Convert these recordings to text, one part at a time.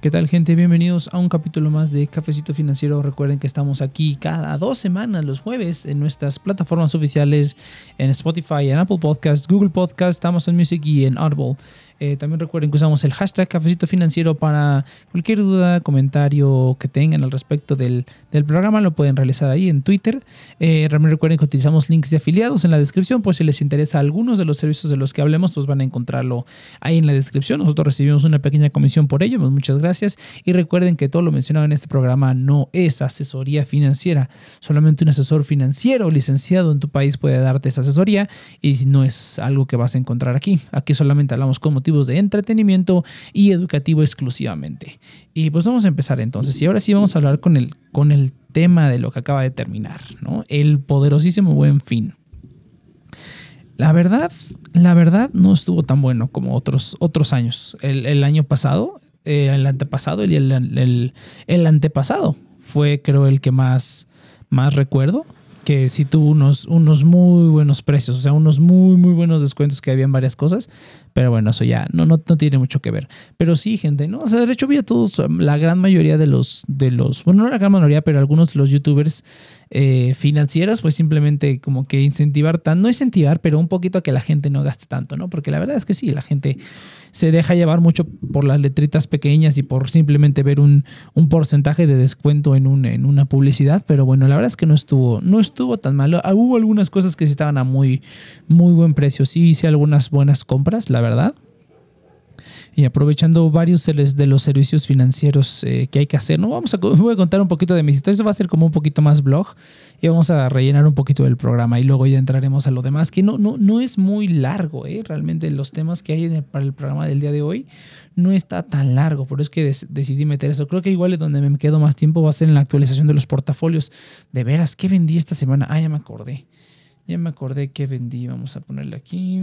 ¿Qué tal gente? Bienvenidos a un capítulo más de Cafecito Financiero. Recuerden que estamos aquí cada dos semanas, los jueves, en nuestras plataformas oficiales, en Spotify, en Apple Podcast, Google Podcast, Amazon Music y en Audible. Eh, también recuerden que usamos el hashtag Cafecito Financiero para cualquier duda, comentario que tengan al respecto del, programa, lo pueden realizar ahí en Twitter. Eh, recuerden que utilizamos links de afiliados en la descripción, por si les interesa algunos de los servicios de los que hablemos, pues van a encontrarlo ahí en la descripción. Nosotros recibimos una pequeña comisión por ello, pues muchas gracias. Y recuerden que todo lo mencionado en este programa no es asesoría financiera, solamente un asesor financiero licenciado en tu país puede darte esa asesoría y no es algo que vas a encontrar aquí. Aquí solamente hablamos con de entretenimiento y educativo exclusivamente. Y pues vamos a empezar entonces. Y ahora sí vamos a hablar con el, con el tema de lo que acaba de terminar, ¿no? El poderosísimo buen fin. La verdad, la verdad no estuvo tan bueno como otros, otros años. El, año pasado, eh, el antepasado y el, el, el, antepasado fue creo el que más, más recuerdo que sí tuvo unos, unos muy buenos precios, o sea, unos muy, muy buenos descuentos que había en varias cosas, pero bueno, eso ya no, no, tiene mucho que ver. Pero sí, gente, ¿no? O sea, de hecho vi a todos, la gran mayoría de los, de los, bueno, no la gran mayoría, pero algunos de los youtubers eh, financieros, pues simplemente como que incentivar, tan, no incentivar, pero un poquito a que la gente no gaste tanto, ¿no? Porque la verdad es que sí, la gente se deja llevar mucho por las letritas pequeñas y por simplemente ver un, un porcentaje de descuento en, un, en una publicidad, pero bueno, la verdad es que no estuvo, no estuvo tan malo. Ah, hubo algunas cosas que sí estaban a muy, muy buen precio, sí hice algunas buenas compras, la verdad y aprovechando varios de los servicios financieros eh, que hay que hacer. ¿no? Vamos a, voy a contar un poquito de mis historias, va a ser como un poquito más blog y vamos a rellenar un poquito del programa y luego ya entraremos a lo demás, que no, no, no es muy largo, ¿eh? realmente los temas que hay para el programa del día de hoy no está tan largo, por eso es que decidí meter eso. Creo que igual es donde me quedo más tiempo va a ser en la actualización de los portafolios. De veras, ¿qué vendí esta semana? Ah, ya me acordé. Ya me acordé que vendí. Vamos a ponerle aquí.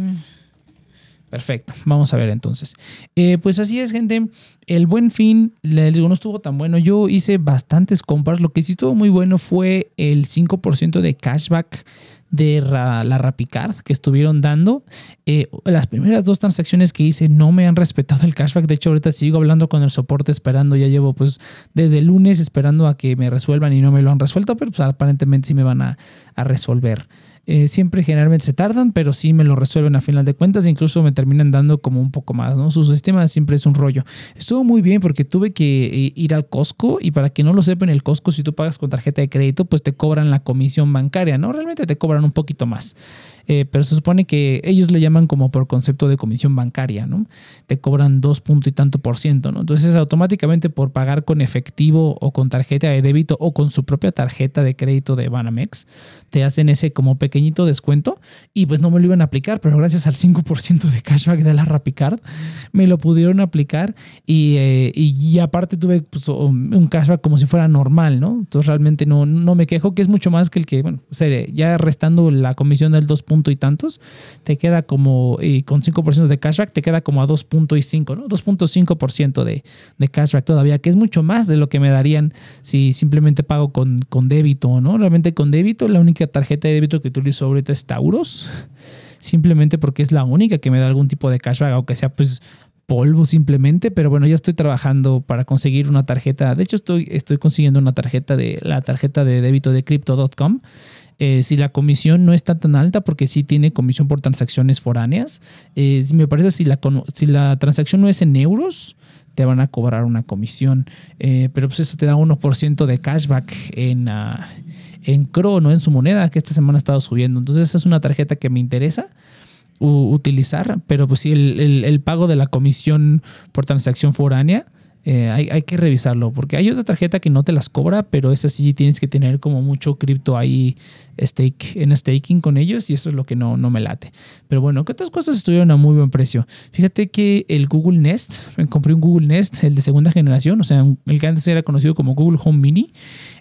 Perfecto, vamos a ver entonces. Eh, pues así es, gente. El buen fin, les digo, no estuvo tan bueno. Yo hice bastantes compras. Lo que sí estuvo muy bueno fue el 5% de cashback de la Rapicard que estuvieron dando. Eh, las primeras dos transacciones que hice no me han respetado el cashback. De hecho, ahorita sigo hablando con el soporte esperando. Ya llevo pues desde el lunes esperando a que me resuelvan y no me lo han resuelto, pero pues, aparentemente sí me van a resolver. Eh, siempre generalmente se tardan, pero sí me lo resuelven a final de cuentas. Incluso me terminan dando como un poco más, ¿no? Su sistema siempre es un rollo. Estuvo muy bien porque tuve que eh, ir al Costco y para que no lo sepan, el Costco, si tú pagas con tarjeta de crédito, pues te cobran la comisión bancaria, ¿no? Realmente te cobran un poquito más. Eh, pero se supone que ellos le llaman como por concepto de comisión bancaria, ¿no? Te cobran dos punto y tanto por ciento, ¿no? Entonces automáticamente por pagar con efectivo o con tarjeta de débito o con su propia tarjeta de crédito de Banamex, te hacen ese como pequeñito descuento y pues no me lo iban a aplicar, pero gracias al 5% de cashback de la Rapicard me lo pudieron aplicar y, eh, y, aparte tuve pues, un cashback como si fuera normal, ¿no? Entonces realmente no, no me quejo, que es mucho más que el que, bueno, ya restando la comisión del 2 y tantos, te queda como, y con 5% de cashback, te queda como a 2.5, ¿no? 2.5% de, de cashback todavía, que es mucho más de lo que me darían si simplemente pago con, con débito, ¿no? Realmente con débito, la única tarjeta de débito que utilizo ahorita es Tauros, simplemente porque es la única que me da algún tipo de cashback, aunque sea pues polvo simplemente, pero bueno, ya estoy trabajando para conseguir una tarjeta. De hecho, estoy, estoy consiguiendo una tarjeta de la tarjeta de débito de crypto.com eh, si la comisión no está tan alta, porque sí tiene comisión por transacciones foráneas, eh, me parece si la, si la transacción no es en euros, te van a cobrar una comisión, eh, pero pues eso te da 1% de cashback en, uh, en Crono, en su moneda, que esta semana ha estado subiendo. Entonces esa es una tarjeta que me interesa utilizar, pero pues sí, el, el, pago de la comisión por transacción foránea eh, hay, que revisarlo, porque hay otra tarjeta que no te las cobra, pero esa sí tienes que tener como mucho cripto ahí stake, en staking con ellos y eso es lo que no, no me late. Pero bueno, que otras cosas estuvieron a muy buen precio. Fíjate que el Google Nest, me compré un Google Nest, el de segunda generación, o sea, el que antes era conocido como Google Home Mini,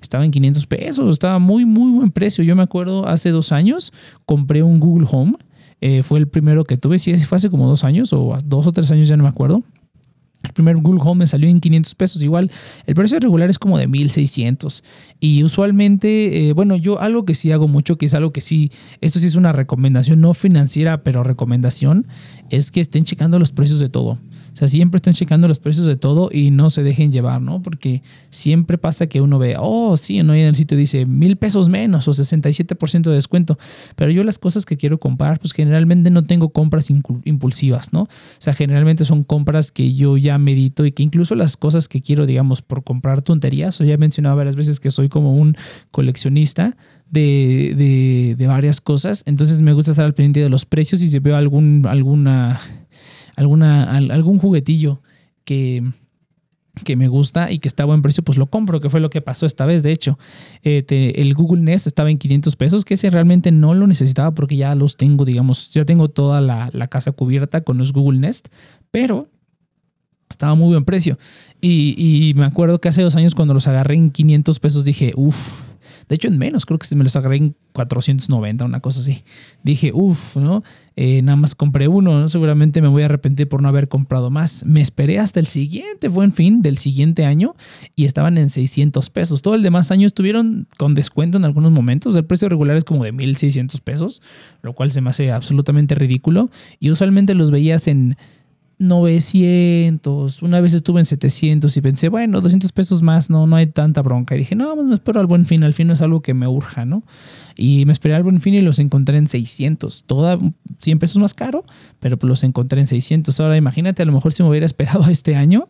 estaba en 500 pesos, estaba muy, muy buen precio. Yo me acuerdo hace dos años, compré un Google Home. Eh, fue el primero que tuve, sí, fue hace como dos años o dos o tres años, ya no me acuerdo. El primer Google Home me salió en 500 pesos. Igual, el precio regular es como de 1600. Y usualmente, eh, bueno, yo algo que sí hago mucho, que es algo que sí, esto sí es una recomendación no financiera, pero recomendación, es que estén checando los precios de todo. Sea, siempre estén checando los precios de todo y no se dejen llevar, ¿no? Porque siempre pasa que uno ve, oh, sí, ¿no? y en el sitio dice mil pesos menos o 67% de descuento. Pero yo las cosas que quiero comprar, pues generalmente no tengo compras impulsivas, ¿no? O sea, generalmente son compras que yo ya medito y que incluso las cosas que quiero, digamos, por comprar tonterías, o ya he mencionado varias veces que soy como un coleccionista de, de, varias cosas, entonces me gusta estar al pendiente de los precios y si veo algún, alguna, alguna, algún juguetillo que que me gusta y que está a buen precio, pues lo compro, que fue lo que pasó esta vez. De hecho, eh, el Google Nest estaba en 500 pesos, que ese realmente no lo necesitaba porque ya los tengo, digamos, ya tengo toda la, la casa cubierta con los Google Nest, pero estaba muy buen precio. Y, y, me acuerdo que hace dos años cuando los agarré en 500 pesos dije, uff, de hecho, en menos, creo que me los agarré en 490, una cosa así. Dije, uff, ¿no? Eh, nada más compré uno, ¿no? Seguramente me voy a arrepentir por no haber comprado más. Me esperé hasta el siguiente buen fin del siguiente año y estaban en 600 pesos. Todo el demás año estuvieron con descuento en algunos momentos. El precio regular es como de 1600 pesos, lo cual se me hace absolutamente ridículo. Y usualmente los veías en 900, una vez estuve en 700 y pensé, bueno, 200 pesos más, no, no hay tanta bronca. Y dije, no, pues me espero al buen fin, al fin no es algo que me urja, ¿no? Y me esperé al buen fin y los encontré en 600, toda 100 pesos más caro, pero pues los encontré en 600. Ahora imagínate, a lo mejor si me hubiera esperado este año,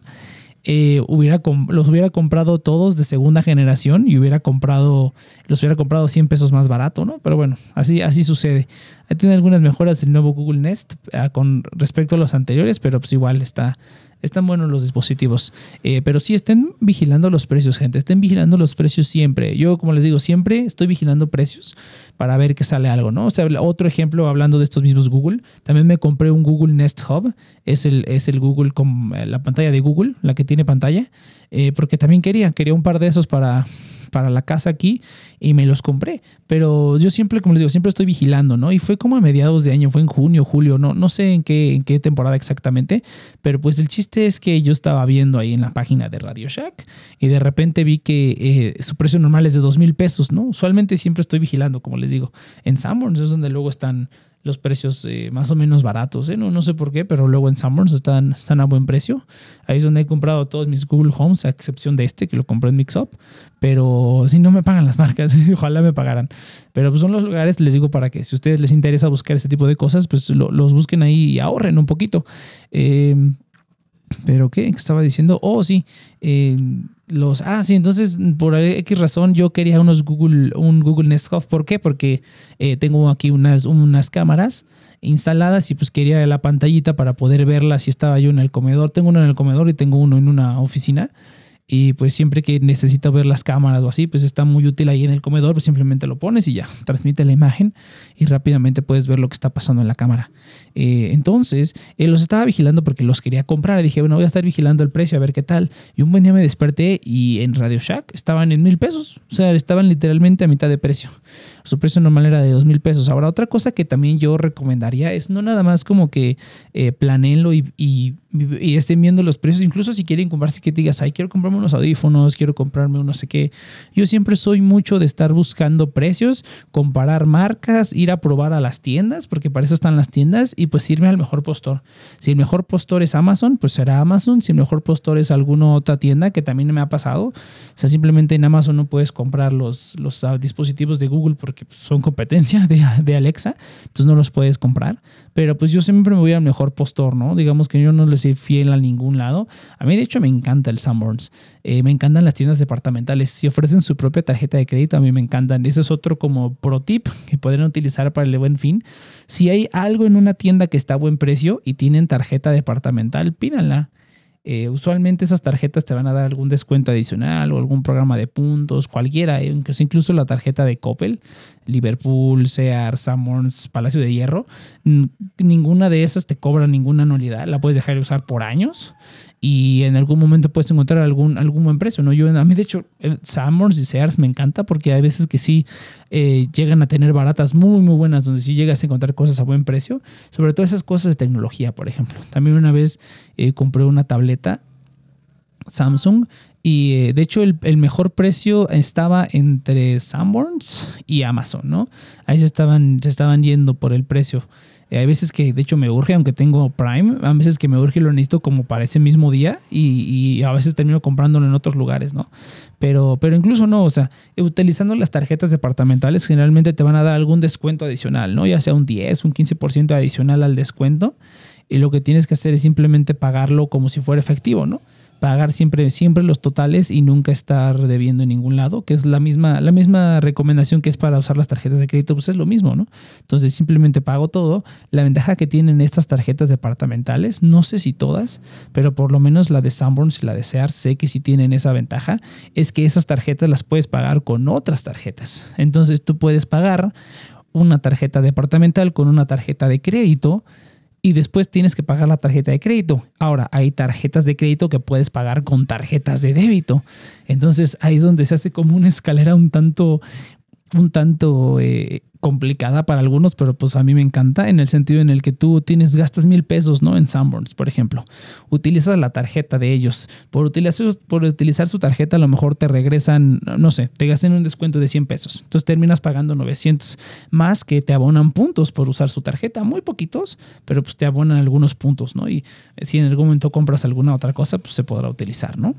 eh, hubiera los hubiera comprado todos de segunda generación y hubiera comprado, los hubiera comprado 100 pesos más barato, ¿no? Pero bueno, así, así sucede. Ahí tiene algunas mejoras el nuevo Google Nest ah, con respecto a los anteriores, pero pues igual está, están buenos los dispositivos. Eh, pero sí estén vigilando los precios, gente. Estén vigilando los precios siempre. Yo, como les digo, siempre estoy vigilando precios para ver que sale algo, ¿no? O sea, otro ejemplo, hablando de estos mismos Google, también me compré un Google Nest Hub. Es el, es el Google con eh, la pantalla de Google, la que tiene pantalla. Eh, porque también quería, quería un par de esos para para la casa aquí y me los compré. Pero yo siempre, como les digo, siempre estoy vigilando, ¿no? Y fue como a mediados de año, fue en junio, julio, no, no sé en qué, en qué temporada exactamente, pero pues el chiste es que yo estaba viendo ahí en la página de Radio Shack y de repente vi que eh, su precio normal es de dos mil pesos, ¿no? Usualmente siempre estoy vigilando, como les digo. En Sanborns es donde luego están los precios eh, más o menos baratos. ¿eh? No, no sé por qué, pero luego en Summers están, están a buen precio. Ahí es donde he comprado todos mis Google Homes, a excepción de este que lo compré en Mixup. Pero si no me pagan las marcas, ojalá me pagaran. Pero pues son los lugares, les digo, para que si a ustedes les interesa buscar este tipo de cosas, pues los busquen ahí y ahorren un poquito. Eh, pero ¿qué? ¿Qué estaba diciendo? Oh, sí. Los, ah, sí, entonces por X razón yo quería unos Google, un Google Nest Hub. ¿Por qué? Porque eh, tengo aquí unas, unas cámaras instaladas y pues quería la pantallita para poder verla si estaba yo en el comedor. Tengo uno en el comedor y tengo uno en una oficina y pues siempre que necesito ver las cámaras o así, pues está muy útil ahí en el comedor, pues simplemente lo pones y ya, transmite la imagen y rápidamente puedes ver lo que está pasando en la cámara. Eh, entonces, eh, los estaba vigilando porque los quería comprar. Y dije, bueno, voy a estar vigilando el precio a ver qué tal. Y un buen día me desperté y en Radio Shack estaban en mil pesos. O sea, estaban literalmente a mitad de precio. Su precio normal era de dos mil pesos. Ahora, otra cosa que también yo recomendaría es no nada más como que eh, y, y, y, estén viendo los precios. Incluso si quieren comprarse que digas, ay, quiero comprarme unos audífonos, quiero comprarme un no sé qué. Yo siempre soy mucho de estar buscando precios, comparar marcas, ir a probar a las tiendas, porque para eso están las tiendas, y pues irme al mejor postor. Si el mejor postor es Amazon, pues será Amazon. Si el mejor postor es alguna otra tienda, que también me ha pasado. O sea, simplemente en Amazon no puedes comprar los, los ah, dispositivos de Google porque pues, son competencia de, de Alexa, entonces no los puedes comprar. Pero pues yo siempre me voy al mejor postor, ¿no? Digamos que yo no le fiel a ningún lado. A mí de hecho me encanta el Sanborns. Eh, me encantan las tiendas departamentales. Si ofrecen su propia tarjeta de crédito, a mí me encantan. Ese es otro como pro tip que podrían utilizar para el buen fin. Si hay algo en una tienda que está a buen precio y tienen tarjeta departamental, pídanla. Eh, usualmente esas tarjetas te van a dar algún descuento adicional o algún programa de puntos, cualquiera, incluso la tarjeta de Coppel, Liverpool, Sears, Summers, Palacio de Hierro, ninguna de esas te cobra ninguna anualidad, la puedes dejar de usar por años y en algún momento puedes encontrar algún, algún buen precio, ¿no? Yo, a mí, de hecho, Summers y Sears me encanta porque hay veces que sí eh, llegan a tener baratas muy, muy buenas, donde sí llegas a encontrar cosas a buen precio, sobre todo esas cosas de tecnología, por ejemplo. También una vez eh, compré una tableta Samsung y eh, de hecho el, mejor precio estaba entre Sanborns y Amazon, ¿no? Ahí se estaban, se estaban yendo por el precio. Eh, hay veces que de hecho me urge, aunque tengo Prime, a veces que me urge y lo necesito como para ese mismo día y, y a veces termino comprándolo en otros lugares, ¿no? Pero, pero incluso no, o sea, utilizando las tarjetas departamentales generalmente te van a dar algún descuento adicional, ¿no? Ya sea un 10, un 15% adicional al descuento y lo que tienes que hacer es simplemente pagarlo como si fuera efectivo, ¿no? Pagar siempre, siempre los totales y nunca estar debiendo en ningún lado, que es la misma, la misma recomendación que es para usar las tarjetas de crédito, pues es lo mismo, ¿no? Entonces simplemente pago todo. La ventaja que tienen estas tarjetas departamentales, no sé si todas, pero por lo menos la de Sanborns y la de Sears sé que sí tienen esa ventaja, es que esas tarjetas las puedes pagar con otras tarjetas. Entonces tú puedes pagar una tarjeta departamental con una tarjeta de crédito y después tienes que pagar la tarjeta de crédito. Ahora, hay tarjetas de crédito que puedes pagar con tarjetas de débito. Entonces ahí es donde se hace como una escalera un tanto, un tanto eh, complicada para algunos, pero pues a mí me encanta en el sentido en el que tú tienes, gastas mil pesos, ¿no? En Sanborns, por ejemplo. Utilizas la tarjeta de ellos. Por utilizar, por utilizar su tarjeta a lo mejor te regresan, no sé, te gastan un descuento de 100 pesos. Entonces terminas pagando 900 más que te abonan puntos por usar su tarjeta. Muy poquitos, pero pues te abonan algunos puntos, ¿no? Y si en algún momento compras alguna otra cosa, pues se podrá utilizar, ¿no?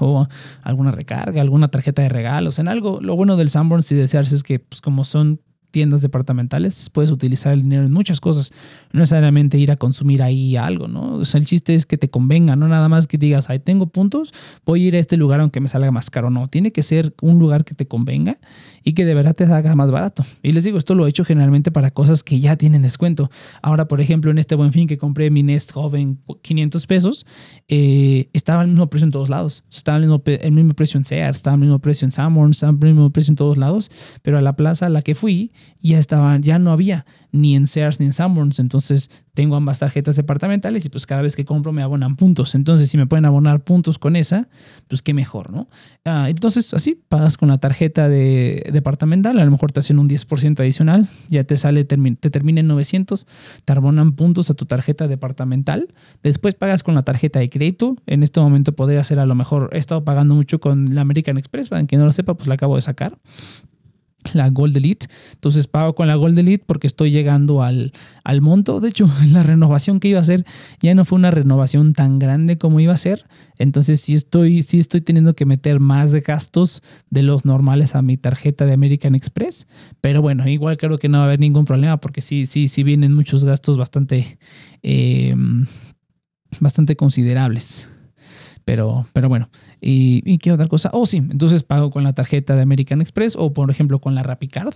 O alguna recarga, alguna tarjeta de regalos, en algo. Lo bueno del Sanborns y desearse es que, pues, como son tiendas departamentales, puedes utilizar el dinero en muchas cosas, no necesariamente ir a consumir ahí algo, ¿no? O sea, el chiste es que te convenga, no nada más que digas, ahí tengo puntos, voy a ir a este lugar aunque me salga más caro, no, tiene que ser un lugar que te convenga y que de verdad te haga más barato. Y les digo, esto lo he hecho generalmente para cosas que ya tienen descuento. Ahora, por ejemplo, en este buen fin que compré mi Nest Joven 500 pesos, eh, estaba al mismo precio en todos lados, estaba el mismo, el mismo precio en Sears, estaba el mismo precio en Sanborns, estaba el mismo precio en todos lados, pero a la plaza a la que fui, ya estaban, ya no había ni en Sears ni en Sanborns. Entonces tengo ambas tarjetas departamentales y pues cada vez que compro me abonan puntos. Entonces si me pueden abonar puntos con esa, pues qué mejor, ¿no? Ah, entonces así pagas con la tarjeta de departamental, a lo mejor te hacen un 10% adicional, ya te sale, te termina en 900, te abonan puntos a tu tarjeta departamental. Después pagas con la tarjeta de crédito. En este momento podría ser a lo mejor, he estado pagando mucho con la American Express, para quien no lo sepa, pues la acabo de sacar la Gold Elite. Entonces pago con la Gold Elite porque estoy llegando al, al monto. De hecho, la renovación que iba a hacer ya no fue una renovación tan grande como iba a ser. Entonces sí estoy, sí estoy teniendo que meter más de gastos de los normales a mi tarjeta de American Express. Pero bueno, igual creo que no va a haber ningún problema porque sí, sí, sí vienen muchos gastos bastante, eh, bastante considerables. Pero, pero bueno, ¿y, ¿y, qué otra cosa? Oh, sí, entonces pago con la tarjeta de American Express o por ejemplo con la RappiCard.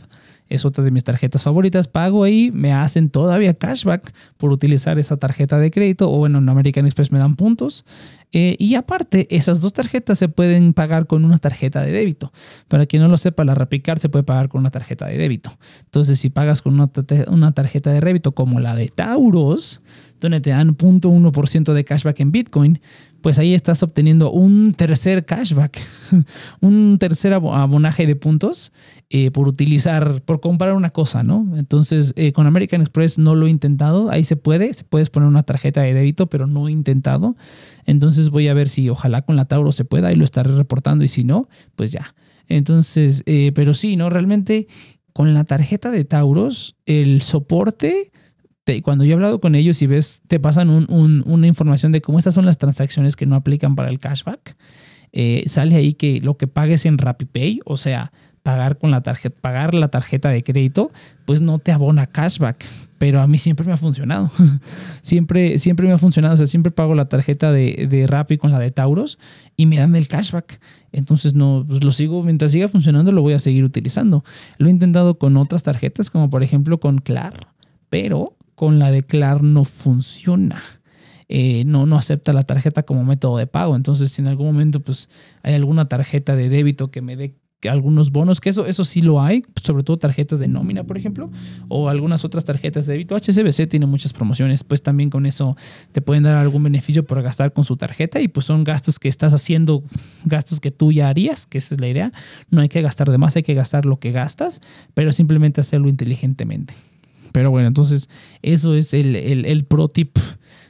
Es otra de mis tarjetas favoritas. Pago ahí, me hacen todavía cashback por utilizar esa tarjeta de crédito o bueno, en American Express me dan puntos. Eh, y aparte, esas dos tarjetas se pueden pagar con una tarjeta de débito. Para quien no lo sepa, la RappiCard se puede pagar con una tarjeta de débito. Entonces, si pagas con una, una tarjeta de débito como la de Tauros, donde te dan 0.1% de cashback en Bitcoin, pues ahí estás obteniendo un tercer cashback, un tercer abonaje de puntos eh, por utilizar, por comprar una cosa, ¿no? Entonces, eh, con American Express no lo he intentado, ahí se puede, se puedes poner una tarjeta de débito, pero no he intentado. Entonces voy a ver si ojalá con la Tauro se pueda y lo estaré reportando y si no, pues ya. Entonces, eh, pero sí, ¿no? Realmente con la tarjeta de Tauros, el soporte cuando yo he hablado con ellos y ves, te pasan una información de cómo estas son las transacciones que no aplican para el cashback, eh, sale ahí que lo que pagues en RappiPay, o sea, pagar con la tarjeta, pagar la tarjeta de crédito, pues no te abona cashback. Pero a mí siempre me ha funcionado. siempre, siempre me ha funcionado. O sea, siempre pago la tarjeta de, de Rappi con la de Tauros y me dan el cashback. Entonces, no, pues lo sigo, mientras siga funcionando, lo voy a seguir utilizando. Lo he intentado con otras tarjetas, como por ejemplo con Clar, pero con la de Clar no funciona. Eh, no, no acepta la tarjeta como método de pago. Entonces, si en algún momento pues, hay alguna tarjeta de débito que me dé algunos bonos, que eso, eso sí lo hay, sobre todo tarjetas de nómina, por ejemplo, o algunas otras tarjetas de débito. HSBC tiene muchas promociones, pues también con eso te pueden dar algún beneficio por gastar con su tarjeta y pues son gastos que estás haciendo, gastos que tú ya harías, que esa es la idea. No hay que gastar de más, hay que gastar lo que gastas, pero simplemente hacerlo inteligentemente. Pero bueno, entonces eso es el, el, pro tip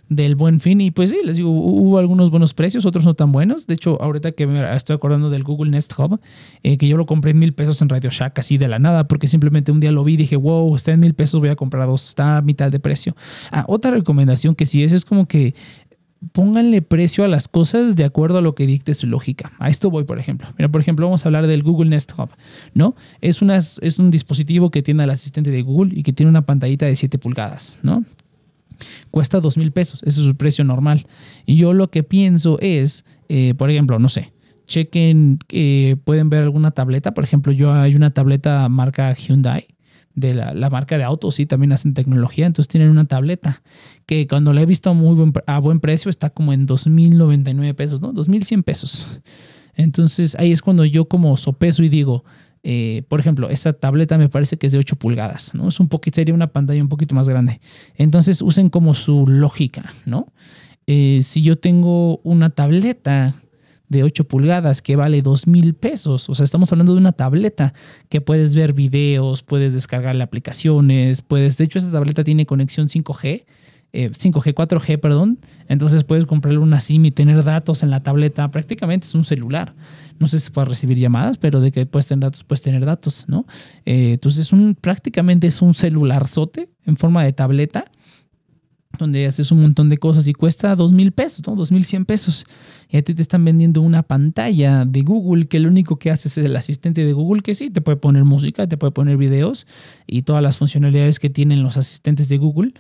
del buen fin. Y pues sí, les digo, hubo algunos buenos precios, otros no tan buenos. De hecho, ahorita que me estoy acordando del Google Nest Hub, eh, que yo lo compré en mil pesos en Radio Shack, así de la nada, porque simplemente un día lo vi y dije, wow, está en mil pesos, voy a comprar dos, está a mitad de precio. Ah, otra recomendación que sí es, es como que pónganle precio a las cosas de acuerdo a lo que dicte su lógica. A esto voy, por ejemplo. Mira, por ejemplo, vamos a hablar del Google Nest Hub, ¿no? Es, una, es un dispositivo que tiene el asistente de Google y que tiene una pantallita de 7 pulgadas, ¿no? Cuesta 2 mil pesos, ese es su precio normal. Y yo lo que pienso es, eh, por ejemplo, no sé, chequen, que pueden ver alguna tableta. Por ejemplo, yo hay una tableta marca Hyundai de la, marca de autos, sí, también hacen tecnología, entonces tienen una tableta que cuando la he visto a, muy buen, a buen precio está como en 2.099 pesos, ¿no? 2.100 pesos. Entonces ahí es cuando yo como sopeso y digo, eh, por ejemplo, esta tableta me parece que es de 8 pulgadas, ¿no? Es un poquito, sería una pantalla un poquito más grande. Entonces usen como su lógica, ¿no? Eh, si yo tengo una tableta de 8 pulgadas que vale 2 mil pesos. O sea, estamos hablando de una tableta que puedes ver videos, puedes descargarle aplicaciones, puedes, de hecho, esta tableta tiene conexión 5G. 5G, 4G, perdón. Entonces puedes comprarle una SIM y tener datos en la tableta. Prácticamente es un celular. No sé si puedes recibir llamadas, pero de que puedes tener datos, puedes tener datos, ¿no? Eh, entonces un, prácticamente es un celular sote en forma de tableta donde haces un montón de cosas y cuesta dos mil pesos, ¿no? Dos mil cien pesos. Y a ti te están vendiendo una pantalla de Google que lo único que hace es el asistente de Google, que sí, te puede poner música, te puede poner videos y todas las funcionalidades que tienen los asistentes de Google,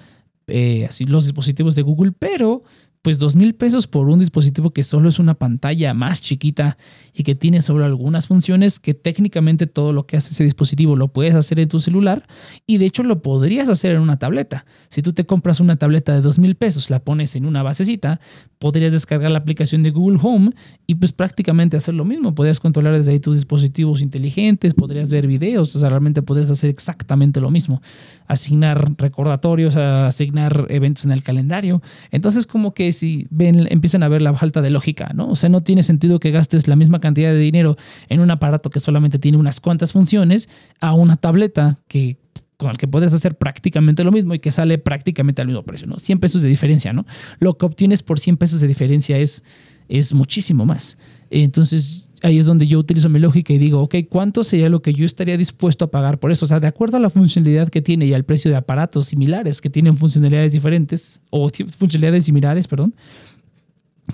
eh, así los dispositivos de Google, pero pues dos mil pesos por un dispositivo que solo es una pantalla más chiquita y que tiene solo algunas funciones que técnicamente todo lo que hace ese dispositivo lo puedes hacer en tu celular y de hecho lo podrías hacer en una tableta. Si tú te compras una tableta de dos mil pesos, la pones en una basecita, podrías descargar la aplicación de Google Home y pues prácticamente hacer lo mismo. Podrías controlar desde ahí tus dispositivos inteligentes, podrías ver videos, o sea, realmente podrías hacer exactamente lo mismo. Asignar recordatorios, asignar eventos en el calendario. Entonces como que si ven, empiezan a ver la falta de lógica, ¿no? O sea, no tiene sentido que gastes la misma cantidad de dinero en un aparato que solamente tiene unas cuantas funciones a una tableta que con el que puedes hacer prácticamente lo mismo y que sale prácticamente al mismo precio, ¿no? 100 pesos de diferencia, ¿no? Lo que obtienes por 100 pesos de diferencia es, es muchísimo más. Entonces, ahí es donde yo utilizo mi lógica y digo, ok, ¿cuánto sería lo que yo estaría dispuesto a pagar por eso? O sea, de acuerdo a la funcionalidad que tiene y al precio de aparatos similares que tienen funcionalidades diferentes o funcionalidades similares, perdón,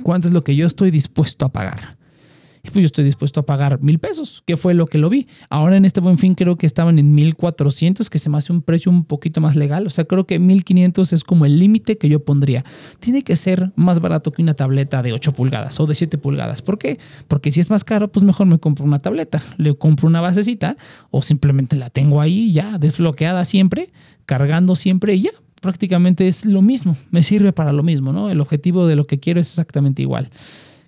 ¿cuánto es lo que yo estoy dispuesto a pagar? Pues yo estoy dispuesto a pagar mil pesos, que fue lo que lo vi. Ahora en este buen fin creo que estaban en mil cuatrocientos, que se me hace un precio un poquito más legal. O sea, creo que mil quinientos es como el límite que yo pondría. Tiene que ser más barato que una tableta de 8 pulgadas o de 7 pulgadas. ¿Por qué? Porque si es más caro, pues mejor me compro una tableta. Le compro una basecita o simplemente la tengo ahí ya desbloqueada siempre, cargando siempre y ya prácticamente es lo mismo, me sirve para lo mismo, ¿no? El objetivo de lo que quiero es exactamente igual.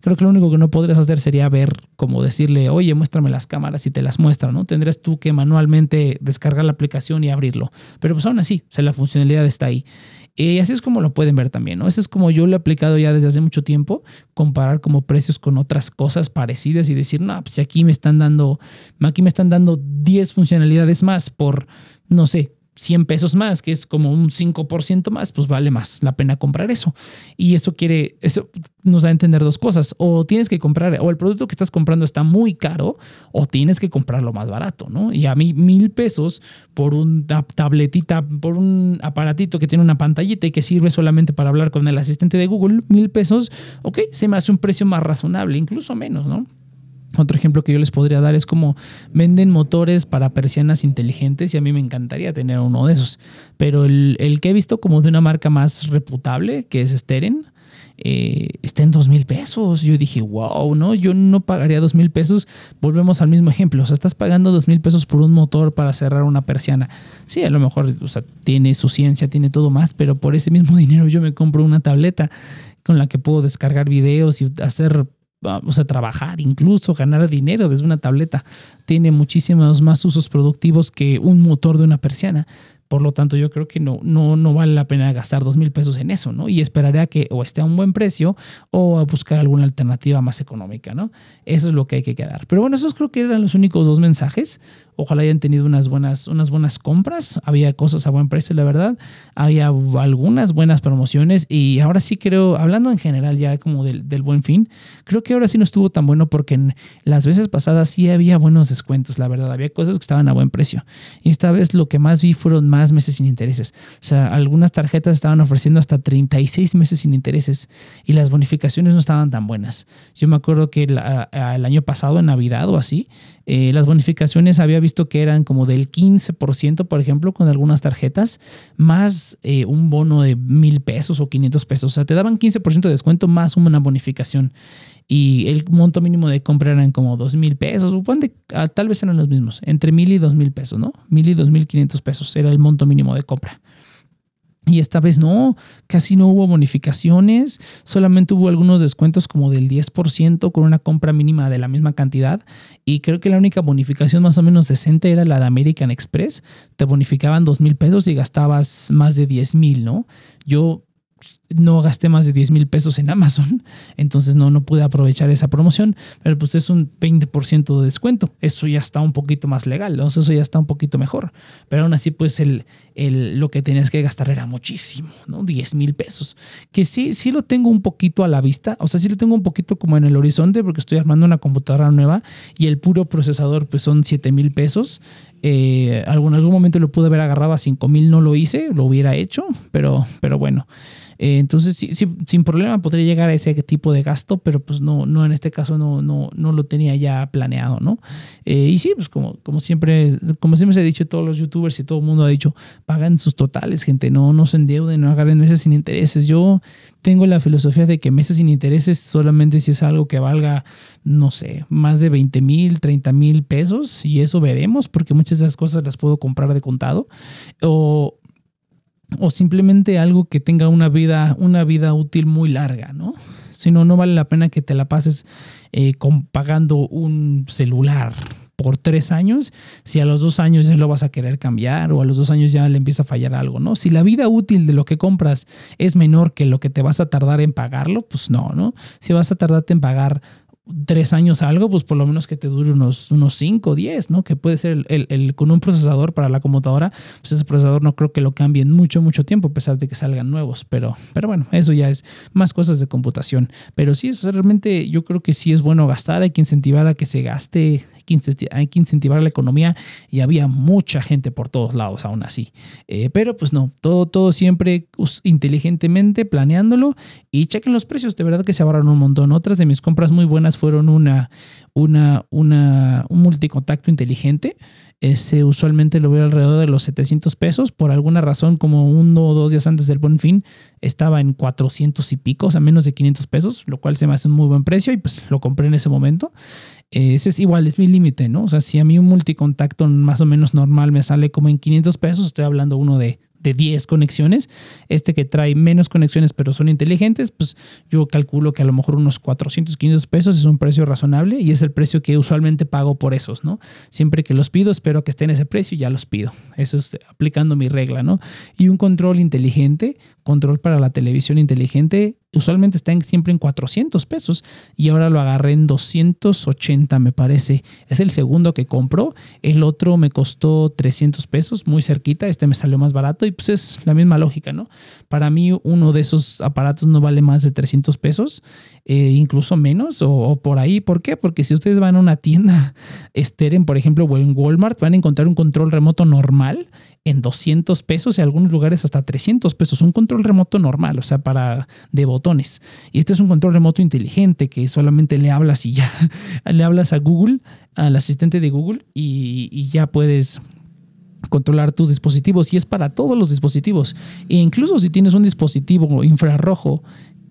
Creo que lo único que no podrías hacer sería ver, como decirle, oye, muéstrame las cámaras y te las muestra, ¿no? Tendrías tú que manualmente descargar la aplicación y abrirlo. Pero pues aún así, o sea, la funcionalidad está ahí. Y así es como lo pueden ver también, ¿no? Eso es como yo lo he aplicado ya desde hace mucho tiempo, comparar como precios con otras cosas parecidas y decir, no, pues aquí me están dando, aquí me están dando 10 funcionalidades más por, no sé, 100 pesos más, que es como un 5% más, pues vale más la pena comprar eso. Y eso quiere, eso nos da a entender dos cosas. O tienes que comprar, o el producto que estás comprando está muy caro, o tienes que comprarlo más barato, ¿no? Y a mí mil pesos por una tabletita, por un aparatito que tiene una pantallita y que sirve solamente para hablar con el asistente de Google, mil pesos, ok, se me hace un precio más razonable, incluso menos, ¿no? Otro ejemplo que yo les podría dar es como venden motores para persianas inteligentes y a mí me encantaría tener uno de esos. Pero el, que he visto como de una marca más reputable, que es Steren, eh, está en dos mil pesos. Yo dije, wow, ¿no? Yo no pagaría dos mil pesos. Volvemos al mismo ejemplo. O sea, estás pagando dos mil pesos por un motor para cerrar una persiana. Sí, a lo mejor o sea, tiene su ciencia, tiene todo más, pero por ese mismo dinero yo me compro una tableta con la que puedo descargar videos y hacer vamos a trabajar, incluso ganar dinero desde una tableta. Tiene muchísimos más usos productivos que un motor de una persiana. Por lo tanto, yo creo que no, no, no vale la pena gastar dos mil pesos en eso, ¿no? Y esperaré a que o esté a un buen precio o a buscar alguna alternativa más económica, ¿no? Eso es lo que hay que quedar. Pero bueno, esos creo que eran los únicos dos mensajes. Ojalá hayan tenido unas buenas, unas buenas compras. Había cosas a buen precio, la verdad. Había algunas buenas promociones. Y ahora sí creo, hablando en general ya como del, del buen fin, creo que ahora sí no estuvo tan bueno porque en las veces pasadas sí había buenos descuentos, la verdad. Había cosas que estaban a buen precio. Y esta vez lo que más vi fueron más meses sin intereses. O sea, algunas tarjetas estaban ofreciendo hasta 36 meses sin intereses y las bonificaciones no estaban tan buenas. Yo me acuerdo que el, año pasado, en Navidad o así, eh, las bonificaciones había visto que eran como del 15%, por ejemplo, con algunas tarjetas, más eh, un bono de mil pesos o 500 pesos. O sea, te daban 15% de descuento más una bonificación. Y el monto mínimo de compra eran como dos mil pesos, supone, ah, tal vez eran los mismos, entre mil y dos mil pesos, ¿no? Mil y dos mil quinientos pesos era el monto mínimo de compra. Y esta vez no, casi no hubo bonificaciones, solamente hubo algunos descuentos como del 10% con una compra mínima de la misma cantidad. Y creo que la única bonificación más o menos decente era la de American Express. Te bonificaban dos mil pesos y gastabas más de 10 mil, ¿no? Yo no gasté más de 10 mil pesos en Amazon, entonces no, no pude aprovechar esa promoción, pero pues es un 20% de descuento, eso ya está un poquito más legal, ¿no? eso ya está un poquito mejor, pero aún así pues el, el, lo que tenías que gastar era muchísimo, ¿no? 10 mil pesos, que sí, sí lo tengo un poquito a la vista, o sea, sí lo tengo un poquito como en el horizonte porque estoy armando una computadora nueva y el puro procesador pues son 7 mil pesos, eh, algún, algún momento lo pude haber agarrado a 5 mil, no lo hice, lo hubiera hecho, pero, pero bueno. Eh, entonces, sí, sin problema podría llegar a ese tipo de gasto, pero pues no, no en este caso no, no, no lo tenía ya planeado, ¿no? Eh, y sí, pues como, como siempre, como siempre se ha dicho todos los youtubers y todo el mundo ha dicho, pagan sus totales, gente, no, no se endeuden, no agarren meses sin intereses. Yo tengo la filosofía de que meses sin intereses solamente si es algo que valga, no sé, más de 20 mil, 30 mil pesos, y eso veremos, porque muchas de esas cosas las puedo comprar de contado. O, o simplemente algo que tenga una vida, una vida útil muy larga, ¿no? Si no, no vale la pena que te la pases eh, pagando un celular por tres años, si a los dos años ya lo vas a querer cambiar o a los dos años ya le empieza a fallar algo, ¿no? Si la vida útil de lo que compras es menor que lo que te vas a tardar en pagarlo, pues no, ¿no? Si vas a tardarte en pagar tres años algo, pues por lo menos que te dure unos, unos cinco o diez, ¿no? Que puede ser el, el, con un procesador para la computadora, pues ese procesador no creo que lo cambie en mucho, mucho tiempo, a pesar de que salgan nuevos, pero, pero bueno, eso ya es más cosas de computación. Pero sí, eso realmente yo creo que sí es bueno gastar, hay que incentivar a que se gaste, hay que incentivar la economía y había mucha gente por todos lados aún así. Eh, pero pues no, todo, todo siempre inteligentemente planeándolo y chequen los precios, de verdad que se ahorran un montón. Otras de mis compras muy buenas fueron una, una, una, un multicontacto inteligente. Ese usualmente lo veo alrededor de los 700 pesos. Por alguna razón, como uno o dos días antes del buen fin, estaba en 400 y pico, o sea, menos de 500 pesos, lo cual se me hace un muy buen precio y pues lo compré en ese momento. ese es igual, es mi límite, ¿no? O sea, si a mí un multicontacto más o menos normal me sale como en 500 pesos, estoy hablando uno de de 10 conexiones. Este que trae menos conexiones pero son inteligentes, pues yo calculo que a lo mejor unos 400, 500 pesos es un precio razonable y es el precio que usualmente pago por esos, ¿no? Siempre que los pido, espero que estén ese precio y ya los pido. Eso es aplicando mi regla, ¿no? Y un control inteligente, control para la televisión inteligente, usualmente está siempre en 400 pesos y ahora lo agarré en 280 me parece. Es el segundo que compro. El otro me costó 300 pesos, muy cerquita. Este me salió más barato y pues es la misma lógica, ¿no? Para mí uno de esos aparatos no vale más de 300 pesos, eh, incluso menos o, por ahí. ¿Por qué? Porque si ustedes van a una tienda Steren, por ejemplo, o en Walmart, van a encontrar un control remoto normal en 200 pesos y en algunos lugares hasta 300 pesos. Un control remoto normal, o sea, para de botones. Y este es un control remoto inteligente que solamente le hablas y ya le hablas a Google, al asistente de Google y, ya puedes controlar tus dispositivos y es para todos los dispositivos. E incluso si tienes un dispositivo infrarrojo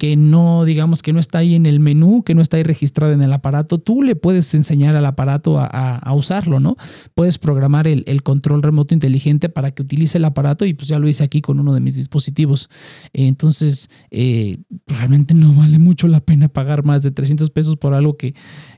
que no, digamos, que no está ahí en el menú, que no está ahí registrado en el aparato, tú le puedes enseñar al aparato a, usarlo, ¿no? Puedes programar el, control remoto inteligente para que utilice el aparato y pues ya lo hice aquí con uno de mis dispositivos. Entonces, eh, realmente no vale mucho la pena pagar más de 300 pesos por algo que,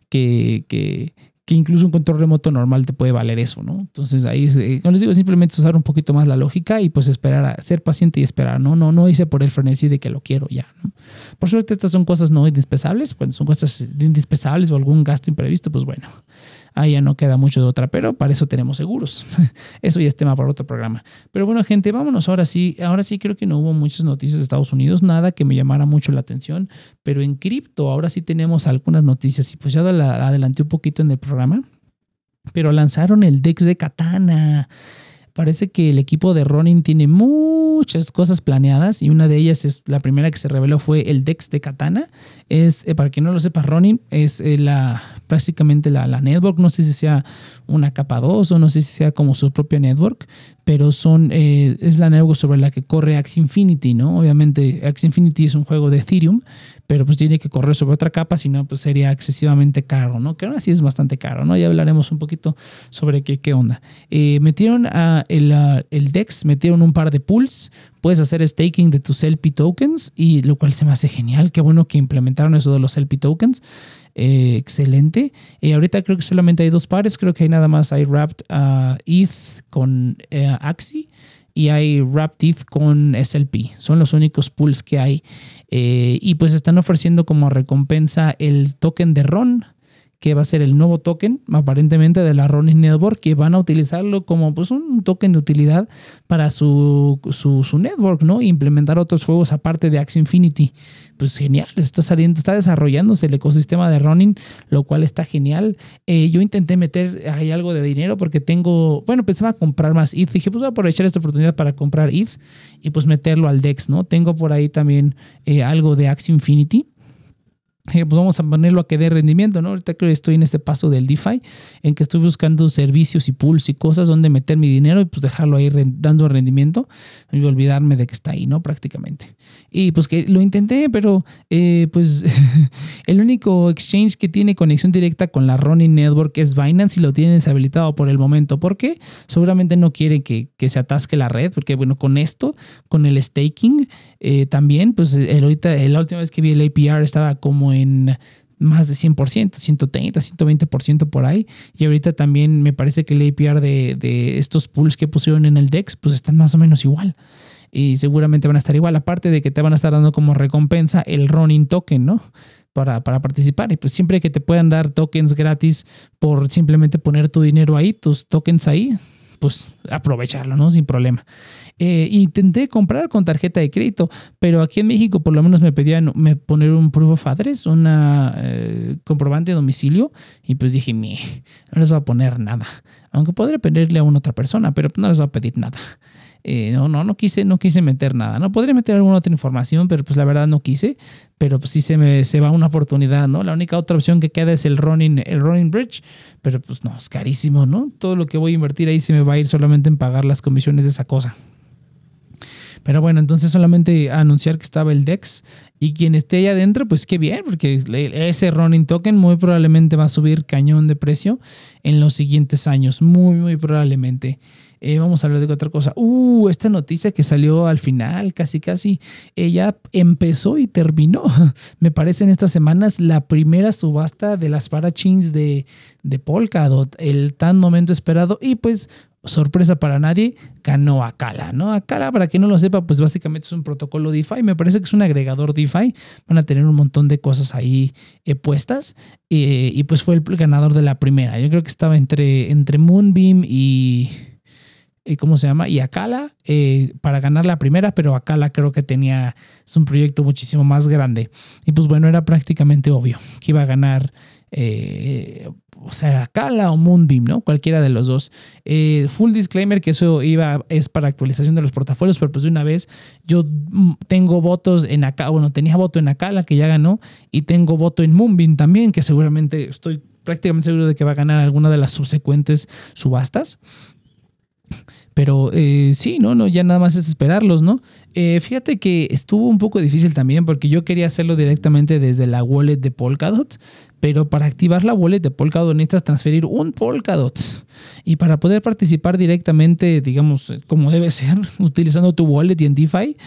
que, que que incluso un control remoto normal te puede valer eso, ¿no? Entonces ahí, eh, como les digo, simplemente usar un poquito más la lógica y pues esperar a ser paciente y esperar, ¿no? No, no hice por el frenesí de que lo quiero ya, ¿no? Por suerte estas son cosas no indispensables, cuando son cosas indispensables o algún gasto imprevisto, pues bueno, ahí ya no queda mucho de otra, pero para eso tenemos seguros. eso ya es tema para otro programa. Pero bueno, gente, vámonos ahora sí. Ahora sí creo que no hubo muchas noticias de Estados Unidos, nada que me llamara mucho la atención, pero en cripto ahora sí tenemos algunas noticias y pues ya adelanté un poquito en el programa, pero lanzaron el DEX de Katana. Parece que el equipo de Ronin tiene muchas cosas planeadas y una de ellas es la primera que se reveló fue el Dex de Katana. Es, eh, para quien no lo sepa, Ronin es eh, la, prácticamente la, la, network. No sé si sea una capa 2 o no sé si sea como su propia network, pero son, eh, es la network sobre la que corre Axie Infinity, ¿no? Obviamente Axie Infinity es un juego de Ethereum, pero pues tiene que correr sobre otra capa, si no, pues sería excesivamente caro, ¿no? Que ahora sí es bastante caro, ¿no? Ya hablaremos un poquito sobre qué, qué onda. Eh, metieron a el, el, DEX, metieron un par de pools, puedes hacer staking de tus LP tokens, y lo cual se me hace genial, qué bueno que implementaron eso de los LP tokens. Eh, excelente. y ahorita creo que solamente hay dos pares, creo que hay nada más, hay Wrapped uh, ETH con uh, Axie y hay Wrapped ETH con SLP. Son los únicos pools que hay. Eh, y pues están ofreciendo como recompensa el token de RON que va a ser el nuevo token, aparentemente de la Ronin Network, que van a utilizarlo como pues, un token de utilidad para su, su, network, ¿no? implementar otros juegos aparte de Axie Infinity. Pues genial, está saliendo, está desarrollándose el ecosistema de Ronin, lo cual está genial. Eh, yo intenté meter ahí algo de dinero porque tengo, bueno, pensaba comprar más ETH. Dije, pues voy a aprovechar esta oportunidad para comprar ETH y pues meterlo al DEX, ¿no? Tengo por ahí también eh, algo de Axie Infinity pues vamos a ponerlo a que dé rendimiento, ¿no? Ahorita creo que estoy en este paso del DeFi, en que estoy buscando servicios y pools y cosas donde meter mi dinero y pues dejarlo ahí dando rendimiento y olvidarme de que está ahí, ¿no? Prácticamente. Y pues que lo intenté, pero eh, pues el único exchange que tiene conexión directa con la Ronin Network es Binance y lo tienen deshabilitado por el momento. ¿Por qué? Seguramente no quiere que, que se atasque la red, porque bueno, con esto, con el staking, eh, también, pues el, ahorita, la última vez que vi el APR estaba como en más de 100%, 130, 120% por ahí. Y ahorita también me parece que el APR de, estos pools que pusieron en el DEX, pues están más o menos igual. Y seguramente van a estar igual, aparte de que te van a estar dando como recompensa el running token, ¿no? Para, para, participar. Y pues siempre que te puedan dar tokens gratis por simplemente poner tu dinero ahí, tus tokens ahí, pues aprovecharlo, ¿no? Sin problema. Eh, intenté comprar con tarjeta de crédito, pero aquí en México por lo menos me pedían me poner un proof of address, una eh, comprobante de domicilio, y pues dije, no les va a poner nada. Aunque podré pedirle a una otra persona, pero no les va a pedir nada. Eh, no, no, no quise, no quise meter nada. No podría meter alguna otra información, pero pues la verdad no quise. Pero pues sí se me se va una oportunidad, ¿no? La única otra opción que queda es el running, el running bridge, pero pues no, es carísimo, ¿no? Todo lo que voy a invertir ahí se me va a ir solamente en pagar las comisiones de esa cosa. Pero bueno, entonces solamente anunciar que estaba el DEX y quien esté ahí adentro, pues qué bien, porque ese running token muy probablemente va a subir cañón de precio en los siguientes años, muy, muy probablemente. Eh, vamos a hablar de otra cosa. Uh, esta noticia que salió al final, casi, casi, ella empezó y terminó. Me parece en estas semanas la primera subasta de las parachains de, de Polkadot, el tan momento esperado. Y pues sorpresa para nadie, ganó Akala, ¿no? Akala, para quien no lo sepa, pues básicamente es un protocolo DeFi, me parece que es un agregador DeFi, van a tener un montón de cosas ahí eh, puestas eh, y pues fue el ganador de la primera. Yo creo que estaba entre, entre Moonbeam y... ¿Cómo se llama? Y Akala eh, para ganar la primera, pero Akala creo que tenía, es un proyecto muchísimo más grande. Y pues bueno, era prácticamente obvio que iba a ganar o sea, Kala o Moonbeam, ¿no? Cualquiera de los dos. Eh, full disclaimer que eso iba, es para actualización de los portafolios, pero pues de una vez yo mm, tengo votos en acá, bueno, tenía voto en Akala que ya ganó y tengo voto en Moonbeam también, que seguramente estoy prácticamente seguro de que va a ganar alguna de las subsecuentes subastas. Pero eh, sí, no, no, ya nada más es esperarlos, ¿no? Eh, fíjate que estuvo un poco difícil también porque yo quería hacerlo directamente desde la wallet de Polkadot, pero para activar la wallet de Polkadot necesitas transferir un Polkadot. Y para poder participar directamente, digamos, como debe ser, utilizando tu wallet y en DeFi,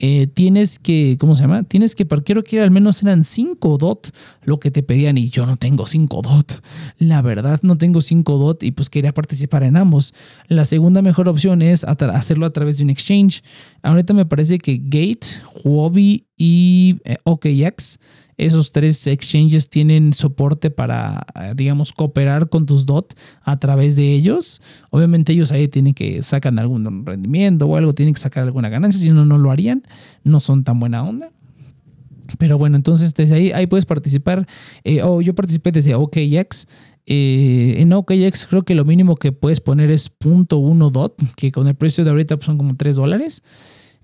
eh, tienes que, ¿cómo se llama? Tienes que, quiero que al menos eran 5 DOT lo que te pedían y yo no tengo 5 DOT. La verdad, no tengo 5 DOT y pues quería participar en ambos. La segunda mejor opción es hacerlo a través de un exchange. Ahorita me parece que Gate, Huobi y eh, OKX esos tres exchanges tienen soporte para, eh, digamos, cooperar con tus DOT a través de ellos. Obviamente ellos ahí tienen que sacar algún rendimiento o algo, tienen que sacar alguna ganancia, si no, no lo harían. No son tan buena onda. Pero bueno, entonces desde ahí, ahí puedes participar. Eh, o yo participé desde OKX. Eh, en OKX creo que lo mínimo que puedes poner es .1 DOT, que con el precio de ahorita son como 3 dólares.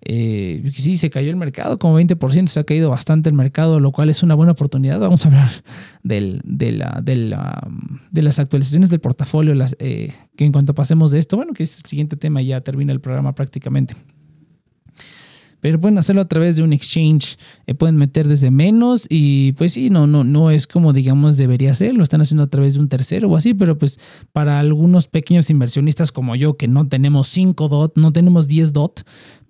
Eh, sí, se cayó el mercado, como 20%, se ha caído bastante el mercado, lo cual es una buena oportunidad. Vamos a hablar del, de, la, de, la, de, las actualizaciones del portafolio, las, eh, que en cuanto pasemos de esto, bueno, que es el siguiente tema, ya termina el programa prácticamente pero pueden hacerlo a través de un exchange, eh, pueden meter desde menos y pues sí, no, no, no es como digamos debería ser, lo están haciendo a través de un tercero o así, pero pues para algunos pequeños inversionistas como yo que no tenemos 5 DOT, no tenemos 10 DOT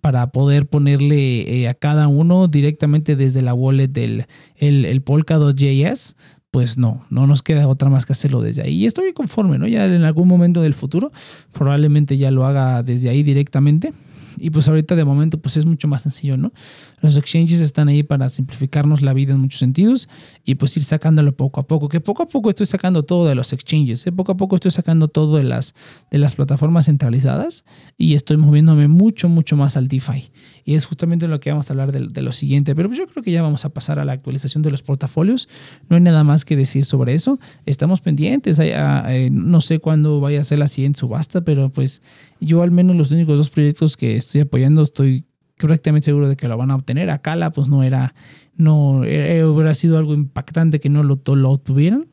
para poder ponerle eh, a cada uno directamente desde la wallet del el, el Polkadot.js, pues no, no nos queda otra más que hacerlo desde ahí. Y estoy conforme, ¿no? Ya en algún momento del futuro probablemente ya lo haga desde ahí directamente. Y pues ahorita de momento pues es mucho más sencillo, ¿no? Los exchanges están ahí para simplificarnos la vida en muchos sentidos y pues ir sacándolo poco a poco, que poco a poco estoy sacando todo de los exchanges, ¿eh? poco a poco estoy sacando todo de las, de las plataformas centralizadas y estoy moviéndome mucho, mucho más al DeFi. Y es justamente lo que vamos a hablar de, lo siguiente, pero yo creo que ya vamos a pasar a la actualización de los portafolios, no hay nada más que decir sobre eso, estamos pendientes, eh, no sé cuándo vaya a ser la siguiente subasta, pero pues yo al menos los únicos dos proyectos que estoy apoyando estoy correctamente seguro de que lo van a obtener. Acala pues no era, no eh, hubiera sido algo impactante que no lo, lo obtuvieran.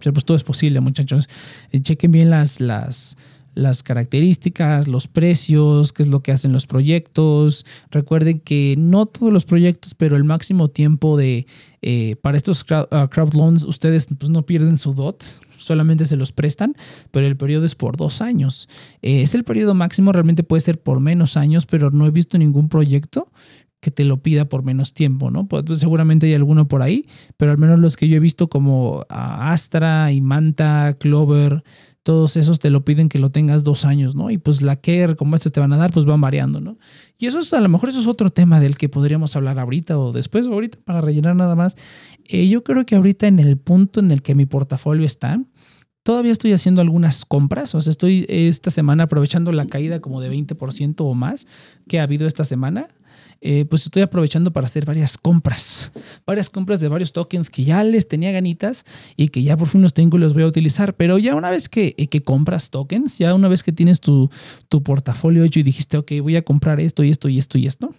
Pero pues todo es posible, muchachos. Eh, chequen bien las, las, las características, los precios, qué es lo que hacen los proyectos. Recuerden que no todos los proyectos, pero el máximo tiempo de eh, para estos crowd, uh, crowd, loans, ustedes pues, no pierden su DOT solamente se los prestan, pero el periodo es por dos años. Eh, es el periodo máximo, realmente puede ser por menos años, pero no he visto ningún proyecto que te lo pida por menos tiempo, ¿no? Pues, pues seguramente hay alguno por ahí, pero al menos los que yo he visto como ah, Astra, Imanta, Clover, todos esos te lo piden que lo tengas dos años, ¿no? Y pues la care, como estas te van a dar, pues van variando, ¿no? Y eso es, a lo mejor eso es otro tema del que podríamos hablar ahorita o después o ahorita para rellenar nada más. Eh, yo creo que ahorita en el punto en el que mi portafolio está, todavía estoy haciendo algunas compras, o sea, estoy esta semana aprovechando la caída como de 20% o más que ha habido esta semana eh, pues estoy aprovechando para hacer varias compras, varias compras de varios tokens que ya les tenía ganitas y que ya por fin los tengo y los voy a utilizar. Pero ya una vez que, eh, que compras tokens, ya una vez que tienes tu, tu portafolio hecho y dijiste, ok, voy a comprar esto y esto y esto y esto.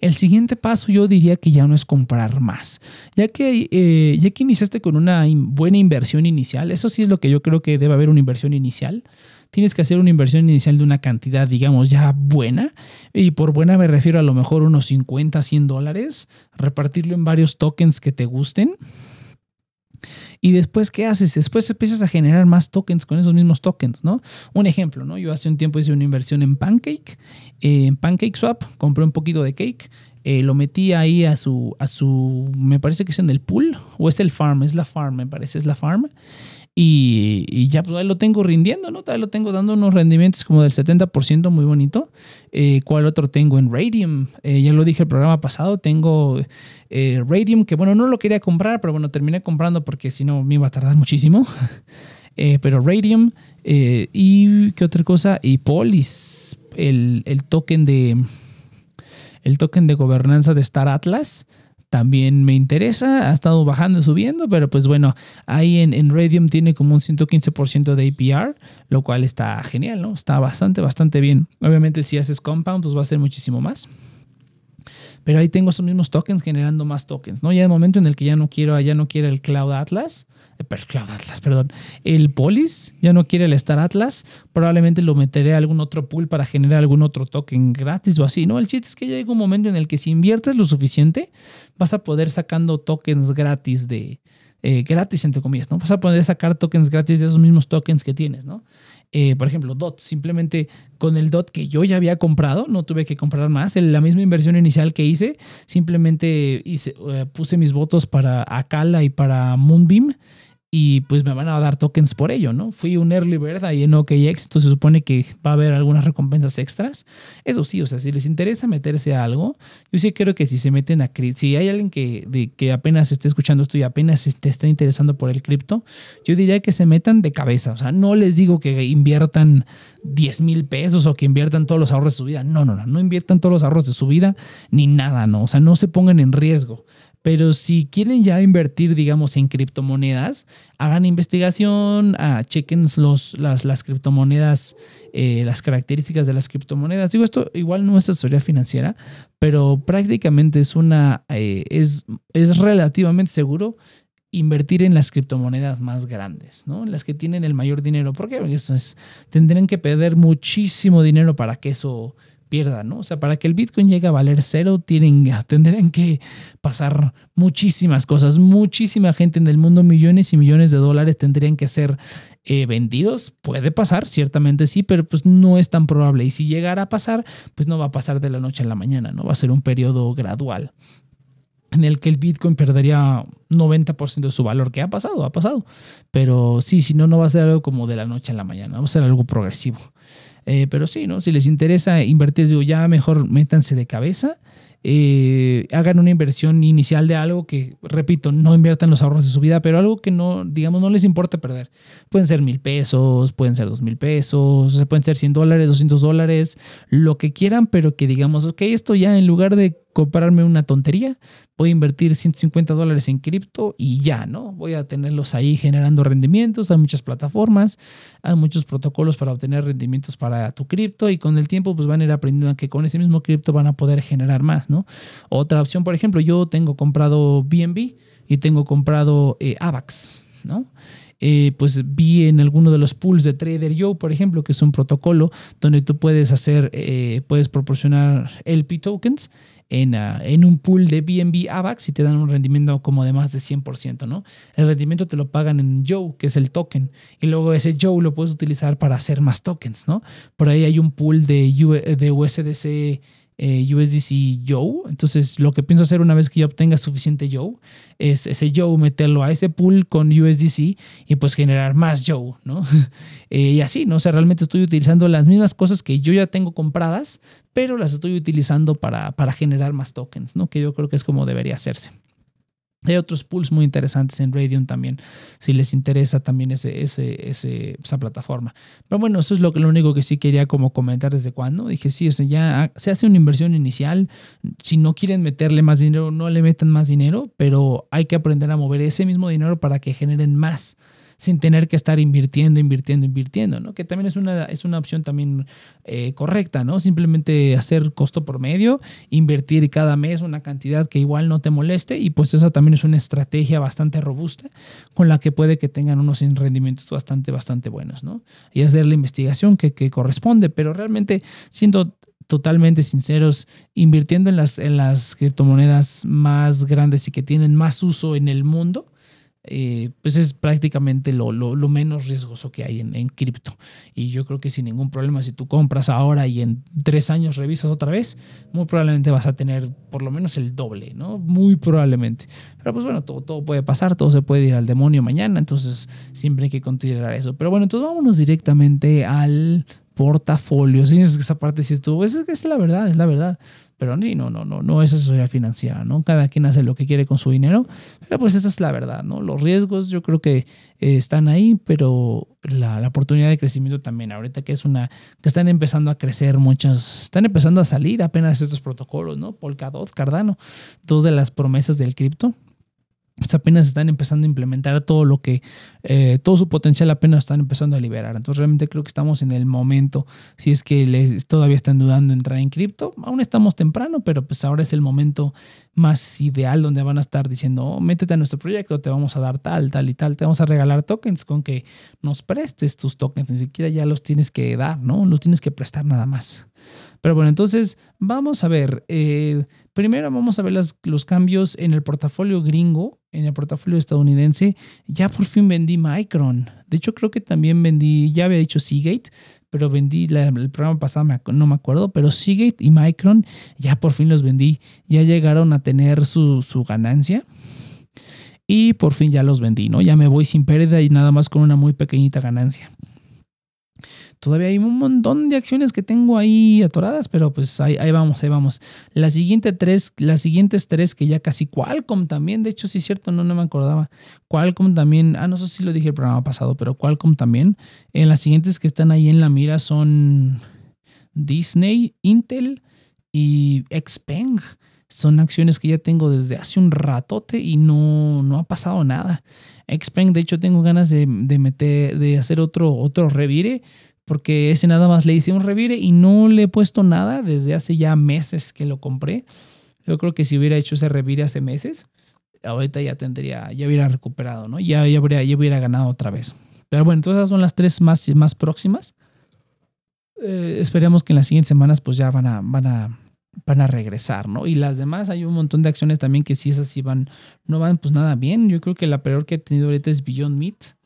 El siguiente paso yo diría que ya no es comprar más, ya que, eh, ya que iniciaste con una buena inversión inicial, eso sí es lo que yo creo que debe haber una inversión inicial tienes que hacer una inversión inicial de una cantidad, digamos, ya buena. Y por buena me refiero a lo mejor unos 50, 100 dólares, repartirlo en varios tokens que te gusten. Y después, ¿qué haces? Después empiezas a generar más tokens con esos mismos tokens, ¿no? Un ejemplo, ¿no? Yo hace un tiempo hice una inversión en Pancake, eh, en Pancake Swap, compré un poquito de cake, eh, lo metí ahí a su, a su, me parece que es en el pool, o es el farm, es la farm, me parece, es la farm. Y, ya pues ahí lo tengo rindiendo, ¿no? Ahí lo tengo dando unos rendimientos como del 70%, muy bonito. Eh, ¿Cuál otro tengo? En Radium, eh, ya lo dije el programa pasado, tengo eh, Radium, que bueno, no lo quería comprar, pero bueno, terminé comprando porque si no me iba a tardar muchísimo. pero Radium y qué otra cosa, y Polis, el, el token de el token de gobernanza de Star Atlas también me interesa. Ha estado bajando y subiendo, pero pues bueno, ahí en, en Radium tiene como un 115% de APR, lo cual está genial, ¿no? Está bastante, bastante bien. Obviamente si haces compound, pues va a ser muchísimo más. Pero ahí tengo esos mismos tokens generando más tokens, ¿no? Ya el momento en el que ya no quiero, ya no quiero el Cloud Atlas, eh, el Cloud Atlas, perdón, el Polis, ya no quiere el Star Atlas, probablemente lo meteré a algún otro pool para generar algún otro token gratis o así, ¿no? El chiste es que llega un momento en el que si inviertes lo suficiente, vas a poder sacando tokens gratis de, eh, gratis entre comillas, ¿no? Vas a poder sacar tokens gratis de esos mismos tokens que tienes, ¿no? Eh, por ejemplo, DOT, simplemente con el DOT que yo ya había comprado, no tuve que comprar más, la misma inversión inicial que hice, simplemente eh, puse mis votos para Akala y para Moonbeam y pues me van a dar tokens por ello, ¿no? Fui un early bird ahí en OKX, entonces se supone que va a haber algunas recompensas extras. Eso sí, o sea, si les interesa meterse a algo, yo sí creo que si se meten a cripto, si hay alguien que, de, que apenas esté escuchando esto y apenas te está interesando por el cripto, yo diría que se metan de cabeza, o sea, no les digo que inviertan 10 mil pesos o que inviertan todos los ahorros de su vida, no, no, no, no inviertan todos los ahorros de su vida ni nada, ¿no? O sea, no se pongan en riesgo. Pero si quieren ya invertir, digamos, en criptomonedas, hagan investigación, ah, chequen los, las, las criptomonedas, eh, las características de las criptomonedas. Digo, esto igual no es asesoría financiera, pero prácticamente es una, eh, es, es relativamente seguro invertir en las criptomonedas más grandes, ¿no? Las que tienen el mayor dinero. ¿Por qué? Porque eso es, tendrían que perder muchísimo dinero para que eso pierda, ¿no? O sea, para que el Bitcoin llegue a valer cero, tienen, tendrían que pasar muchísimas cosas. Muchísima gente en el mundo, millones y millones de dólares tendrían que ser eh, vendidos. Puede pasar, ciertamente sí, pero pues no es tan probable. Y si llegara a pasar, pues no va a pasar de la noche a la mañana, ¿no? Va a ser un periodo gradual en el que el Bitcoin perdería 90% de su valor, que ha pasado, ha pasado. Pero sí, si no, no va a ser algo como de la noche a la mañana, va a ser algo progresivo. Eh, pero sí, ¿no? Si les interesa invertir, digo, ya mejor métanse de cabeza. Eh, hagan una inversión inicial de algo que, repito, no inviertan los ahorros de su vida, pero algo que no, digamos, no les importa perder. Pueden ser mil pesos, pueden ser dos mil pesos, pueden ser 100 dólares, 200 dólares, lo que quieran, pero que digamos, ok, esto ya en lugar de comprarme una tontería, voy a invertir 150 dólares en cripto y ya, ¿no? Voy a tenerlos ahí generando rendimientos. Hay muchas plataformas, hay muchos protocolos para obtener rendimientos para tu cripto y con el tiempo pues van a ir aprendiendo que con ese mismo cripto van a poder generar más, ¿no? Otra opción, por ejemplo, yo tengo comprado BNB y tengo comprado eh, AVAX, ¿no? Eh, pues vi en alguno de los pools de Trader Joe, por ejemplo, que es un protocolo donde tú puedes hacer, eh, puedes proporcionar LP tokens en, ah, en, un pool de BNB AVAX y te dan un rendimiento como de más de 100%, ¿no? El rendimiento te lo pagan en Joe, que es el token, y luego ese Joe lo puedes utilizar para hacer más tokens, ¿no? Por ahí hay un pool de, de USDC eh, USDC Joe. Entonces, lo que pienso hacer una vez que yo obtenga suficiente Joe es ese Joe meterlo a ese pool con USDC y pues generar más Joe, ¿no? Eh, y así, ¿no? O sea, realmente estoy utilizando las mismas cosas que yo ya tengo compradas, pero las estoy utilizando para, para generar más tokens, ¿no? Que yo creo que es como debería hacerse. Hay otros pools muy interesantes en Radeon también, si les interesa también ese, ese, esa plataforma. Pero bueno, eso es lo, lo único que sí quería como comentar desde cuando. Dije, sí, o sea, ya se hace una inversión inicial. Si no quieren meterle más dinero, no le metan más dinero, pero hay que aprender a mover ese mismo dinero para que generen más sin tener que estar invirtiendo, invirtiendo, invirtiendo, ¿no? Que también es una, es una opción también eh, correcta, ¿no? Simplemente hacer costo por medio, invertir cada mes una cantidad que igual no te moleste y pues esa también es una estrategia bastante robusta con la que puede que tengan unos rendimientos bastante, bastante buenos, ¿no? Y hacer la investigación que, que corresponde, pero realmente siendo totalmente sinceros, invirtiendo en las, en las criptomonedas más grandes y que tienen más uso en el mundo, eh, pues es prácticamente lo, lo, menos riesgoso que hay en, en cripto. Y yo creo que sin ningún problema, si tú compras ahora y en tres años revisas otra vez, muy probablemente vas a tener por lo menos el doble, ¿no? Muy probablemente. Pero pues bueno, todo, todo puede pasar, todo se puede ir al demonio mañana, entonces siempre hay que considerar eso. Pero bueno, entonces vámonos directamente al portafolio. Sí, es que esa parte sí estuvo, es, es la verdad, es la verdad. Pero no, no, no, no es asesoría financiera, ¿no? Cada quien hace lo que quiere con su dinero, pero pues esa es la verdad, ¿no? Los riesgos yo creo que eh, están ahí, pero la, la, oportunidad de crecimiento también. Ahorita que es una, que están empezando a crecer muchas, están empezando a salir apenas estos protocolos, ¿no? Polkadot, Cardano, dos de las promesas del cripto pues apenas están empezando a implementar todo lo que, eh, todo su potencial apenas están empezando a liberar. Entonces realmente creo que estamos en el momento, si es que les todavía están dudando entrar en cripto, aún estamos temprano, pero pues ahora es el momento más ideal donde van a estar diciendo, oh, métete a nuestro proyecto, te vamos a dar tal, tal y tal, te vamos a regalar tokens con que nos prestes tus tokens, ni siquiera ya los tienes que dar, ¿no? Los tienes que prestar nada más. Pero bueno, entonces vamos a ver. Eh, primero vamos a ver los cambios en el portafolio gringo, en el portafolio estadounidense. Ya por fin vendí Micron. De hecho, creo que también vendí, ya había dicho Seagate, pero vendí el programa pasado, no me acuerdo, pero Seagate y Micron ya por fin los vendí. Ya llegaron a tener su, su ganancia. Y por fin ya los vendí, ¿no? Ya me voy sin pérdida y nada más con una muy pequeñita ganancia. Todavía hay un montón de acciones que tengo ahí atoradas, pero pues ahí, vamos, ahí vamos. La siguiente tres, las siguientes tres que ya casi Qualcomm también, de hecho sí es cierto, no, no me acordaba. Qualcomm también, ah, no sé si lo dije el programa pasado, pero Qualcomm también. En las siguientes que están ahí en la mira son Disney, Intel y Xpeng son acciones que ya tengo desde hace un ratote y no, no ha pasado nada. Xpeng, de hecho, tengo ganas de, de meter, de hacer otro, otro revire porque ese nada más le hice un revire y no le he puesto nada desde hace ya meses que lo compré. Yo creo que si hubiera hecho ese revire hace meses, ahorita ya tendría, ya hubiera recuperado, ¿no? Ya, ya, hubiera, ya hubiera ganado otra vez. Pero bueno, entonces esas son las tres más, más próximas. Eh, esperemos que en las siguientes semanas pues ya van a, van a, van a regresar, ¿no? Y las demás, hay un montón de acciones también que si esas sí van, no van pues nada bien. Yo creo que la peor que he tenido ahorita es Beyond Meat.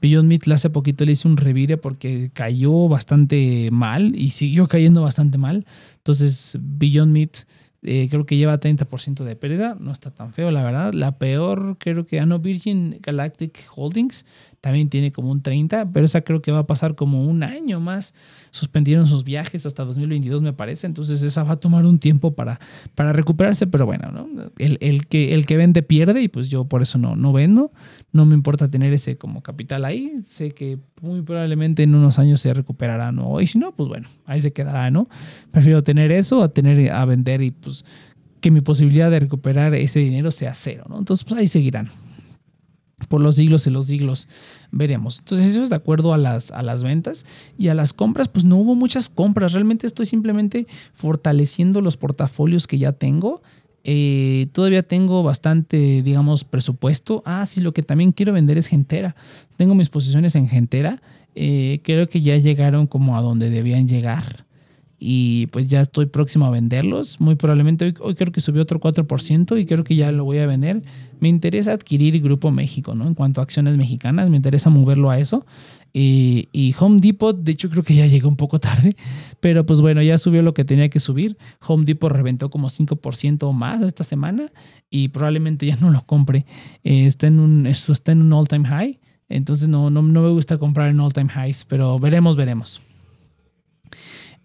Beyond Meat hace poquito le hice un revire porque cayó bastante mal y siguió cayendo bastante mal. Entonces, Beyond Meat eh, creo que lleva 30% de pérdida, no está tan feo, la verdad. La peor, creo que ah, no, Virgin Galactic Holdings también tiene como un 30, pero esa creo que va a pasar como un año más. Suspendieron sus viajes hasta 2022, me parece, entonces esa va a tomar un tiempo para, para recuperarse, pero bueno, ¿no? el, que, el que vende pierde y pues yo por eso no, no vendo. No me importa tener ese como capital ahí. Sé que muy probablemente en unos años se recuperará, ¿no? Y si no, pues bueno, ahí se quedará, ¿no? Prefiero tener eso a tener a vender y pues que mi posibilidad de recuperar ese dinero sea cero, ¿no? Entonces, pues ahí seguirán. Por los siglos y los siglos veremos. Entonces, eso es de acuerdo a las, a las ventas y a las compras, pues no hubo muchas compras. Realmente estoy simplemente fortaleciendo los portafolios que ya tengo. Eh, todavía tengo bastante, digamos, presupuesto. Ah, sí, lo que también quiero vender es Gentera. Tengo mis posiciones en Gentera. Eh, creo que ya llegaron como a donde debían llegar y pues ya estoy próximo a venderlos. Muy probablemente hoy, creo que subió otro 4% y creo que ya lo voy a vender. Me interesa adquirir Grupo México, ¿no? En cuanto a acciones mexicanas, me interesa moverlo a eso. Y, Home Depot, de hecho creo que ya llegó un poco tarde, pero pues bueno, ya subió lo que tenía que subir. Home Depot reventó como 5% más esta semana y probablemente ya no lo compre. Eh, está en un, está en un all-time high, entonces no, no, no me gusta comprar en all-time highs, pero veremos, veremos.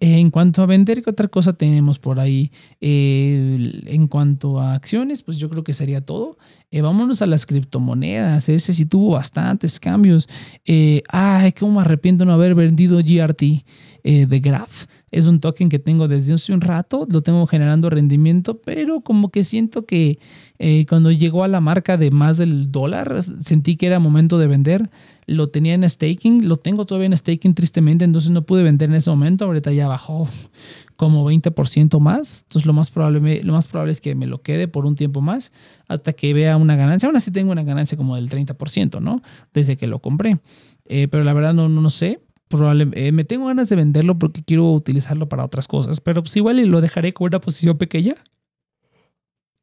En cuanto a vender, ¿qué otra cosa tenemos por ahí? Eh, en cuanto a acciones, pues yo creo que sería todo. Eh, vámonos a las criptomonedas. Ese sí tuvo bastantes cambios. Eh, ay, cómo me arrepiento no haber vendido GRT de Graph. Es un token que tengo desde hace un rato, lo tengo generando rendimiento, pero como que siento que eh, cuando llegó a la marca de más del dólar, sentí que era momento de vender. Lo tenía en staking, lo tengo todavía en staking tristemente, entonces no pude vender en ese momento. Ahorita ya bajó como 20% más. Entonces lo más, probable, lo más probable es que me lo quede por un tiempo más hasta que vea una ganancia. Aún así tengo una ganancia como del 30%, ¿no? Desde que lo compré. Eh, pero la verdad no, no, no sé probablemente eh, me tengo ganas de venderlo porque quiero utilizarlo para otras cosas, pero pues igual lo dejaré con una posición pequeña.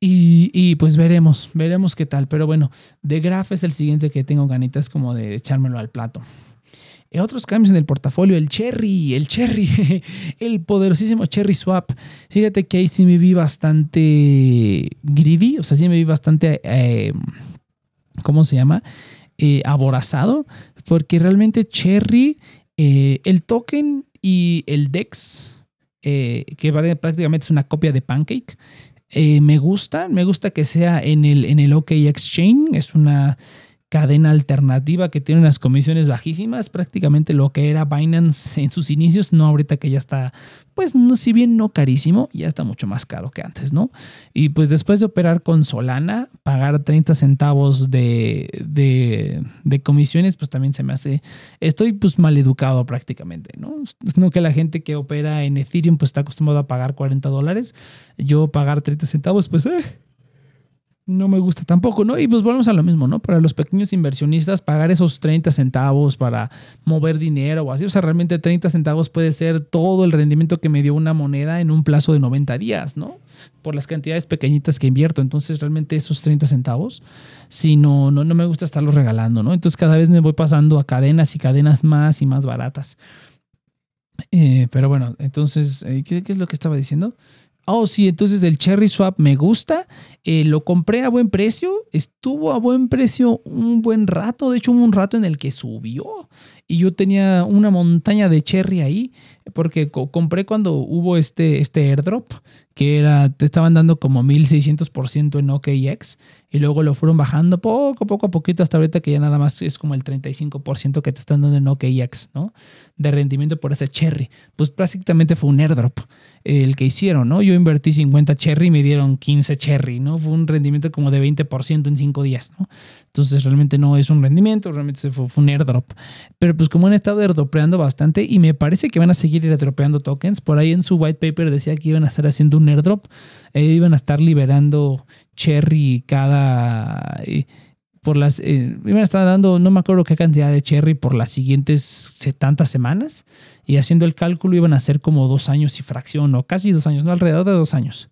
Y, pues veremos, veremos qué tal. Pero bueno, de Graph es el siguiente que tengo ganitas como de echármelo al plato. Eh, otros cambios en el portafolio, el Cherry, el Cherry, el poderosísimo Cherry Swap. Fíjate que ahí sí me vi bastante greedy, o sea, sí me vi bastante, eh, ¿cómo se llama? aborazado, porque realmente Cherry eh, el token y el DEX, eh, que prácticamente es una copia de Pancake, eh, me gusta. Me gusta que sea en el, en el OK Exchange. Es una cadena alternativa que tiene unas comisiones bajísimas, prácticamente lo que era Binance en sus inicios, no ahorita que ya está, pues no, si bien no carísimo, ya está mucho más caro que antes, ¿no? Y pues después de operar con Solana, pagar 30 centavos de, de, de comisiones, pues también se me hace, estoy pues mal educado prácticamente, ¿no? No que la gente que opera en Ethereum pues está acostumbrado a pagar 40 dólares, yo pagar 30 centavos, pues... Eh, no me gusta tampoco, ¿no? Y pues volvemos a lo mismo, ¿no? Para los pequeños inversionistas, pagar esos 30 centavos para mover dinero o así, o sea, realmente 30 centavos puede ser todo el rendimiento que me dio una moneda en un plazo de 90 días, ¿no? Por las cantidades pequeñitas que invierto. Entonces, realmente esos 30 centavos, si no, no, no me gusta estarlos regalando, ¿no? Entonces, cada vez me voy pasando a cadenas y cadenas más y más baratas. Eh, pero bueno, entonces, eh, ¿qué, ¿qué es lo que estaba diciendo? Oh, sí, entonces el Cherry Swap me gusta. Eh, lo compré a buen precio. Estuvo a buen precio un buen rato. De hecho, hubo un rato en el que subió. Y yo tenía una montaña de cherry ahí. Porque compré cuando hubo este, este airdrop. Que era, te estaban dando como 1600% en OKX y luego lo fueron bajando poco, poco a poquito hasta ahorita que ya nada más es como el 35% que te están dando en OKX, ¿no? De rendimiento por ese cherry. Pues prácticamente fue un airdrop el que hicieron, ¿no? Yo invertí 50 cherry y me dieron 15 cherry, ¿no? Fue un rendimiento como de 20% en 5 días, ¿no? Entonces realmente no es un rendimiento, realmente fue, un airdrop. Pero pues como han estado airdropeando bastante y me parece que van a seguir airdropeando tokens, por ahí en su white paper decía que iban a estar haciendo un airdrop, e iban a estar liberando cherry cada... Eh, por las, eh, me estaba dando, no me acuerdo qué cantidad de cherry por las siguientes 70 semanas. Y haciendo el cálculo iban a ser como dos años y fracción o casi dos años, no alrededor de dos años.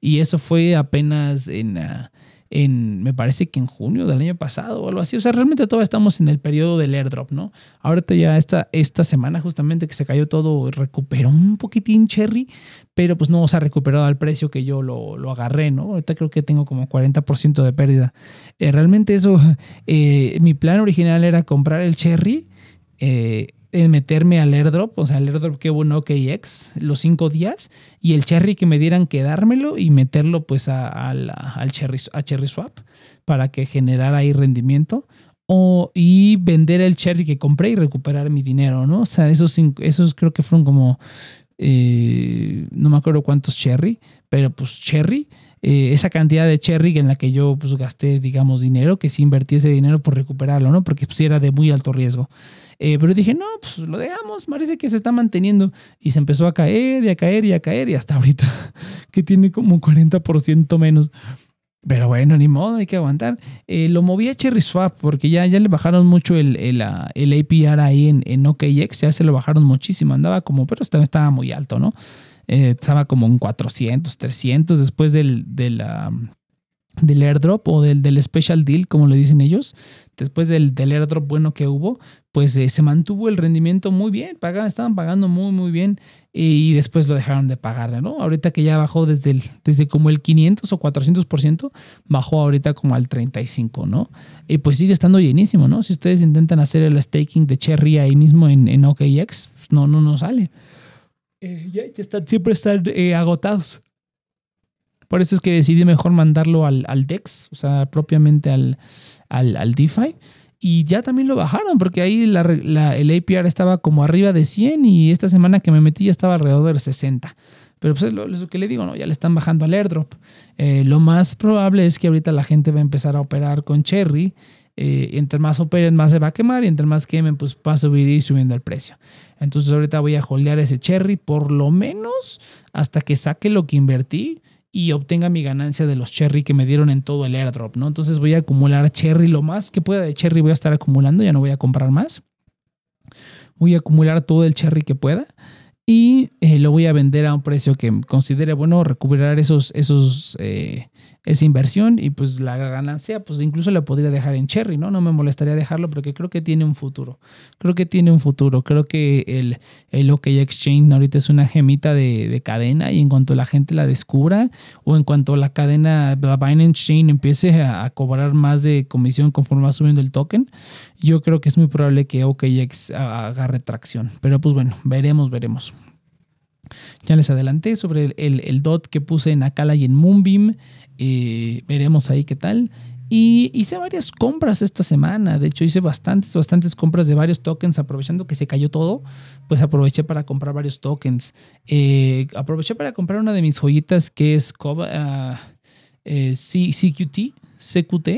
Y eso fue apenas en, ah, en, me parece que en junio del año pasado o algo así. O sea, realmente todavía estamos en el periodo del airdrop, ¿no? Ahorita ya esta, esta semana justamente que se cayó todo, recuperó un poquitín Cherry, pero pues no se ha recuperado al precio que yo lo, lo agarré, ¿no? Ahorita creo que tengo como 40% de pérdida. Eh, realmente eso, eh, mi plan original era comprar el Cherry. Eh, meterme al airdrop, o sea, el airdrop que hubo en OKX los cinco días y el cherry que me dieran quedármelo y meterlo pues al cherry, a cherry swap para que generara ahí rendimiento o, y vender el cherry que compré y recuperar mi dinero, ¿no? O sea, esos, esos creo que fueron como, eh, no me acuerdo cuántos cherry, pero pues cherry. Eh, esa cantidad de cherry en la que yo pues gasté, digamos, dinero, que sí invertí ese dinero por recuperarlo, ¿no? Porque pues era de muy alto riesgo. Eh, pero dije, no, pues lo dejamos, parece que se está manteniendo. Y se empezó a caer y a caer y a caer y hasta ahorita que tiene como 40% menos. Pero bueno, ni modo, hay que aguantar. Eh, lo moví a Cherry Swap porque ya, ya le bajaron mucho el, el, el APR ahí en, en, OKX, ya se lo bajaron muchísimo. Andaba como, pero estaba, estaba muy alto, ¿no? Eh, estaba como en 400, 300 después del, del, del airdrop o del, del special deal, como le dicen ellos. Después del, del airdrop bueno que hubo, pues eh, se mantuvo el rendimiento muy bien, pagaban, estaban pagando muy, muy bien y, después lo dejaron de pagar, ¿no? Ahorita que ya bajó desde, el, desde como el 500 o 400%, bajó ahorita como al 35, ¿no? Y pues sigue estando llenísimo, ¿no? Si ustedes intentan hacer el staking de Cherry ahí mismo en, en OKX, pues no, no, no sale. Eh, ya, están, siempre están eh, agotados. Por eso es que decidí mejor mandarlo al, al DEX, o sea, propiamente al, al, al DeFi y ya también lo bajaron porque ahí la, el APR estaba como arriba de 100 y esta semana que me metí ya estaba alrededor de 60. Pero pues es lo, que le digo, ¿no? Ya le están bajando al airdrop. Eh, lo más probable es que ahorita la gente va a empezar a operar con Cherry. Eh, entre más operen, más se va a quemar y entre más quemen, pues va a subir y subiendo el precio. Entonces ahorita voy a holdear ese Cherry por lo menos hasta que saque lo que invertí y obtenga mi ganancia de los cherry que me dieron en todo el airdrop, ¿no? Entonces voy a acumular cherry lo más que pueda de cherry voy a estar acumulando, ya no voy a comprar más. Voy a acumular todo el cherry que pueda y eh, lo voy a vender a un precio que considere bueno recuperar esos, esos, eh, esa inversión y pues la ganancia pues incluso la podría dejar en Cherry, ¿no? No me molestaría dejarlo porque creo que tiene un futuro. Creo que tiene un futuro. Creo que el, el OK Exchange ahorita es una gemita de, cadena y en cuanto la gente la descubra o en cuanto la cadena, la Binance Chain empiece a, cobrar más de comisión conforme va subiendo el token, yo creo que es muy probable que OKX agarre tracción. Pero pues bueno, veremos, veremos. Ya les adelanté sobre el, el, DOT que puse en Akala y en Moonbeam. Eh, veremos ahí qué tal. Y hice varias compras esta semana. De hecho, hice bastantes, bastantes compras de varios tokens. Aprovechando que se cayó todo, pues aproveché para comprar varios tokens. Eh, aproveché para comprar una de mis joyitas que es uh, CQT, CQT.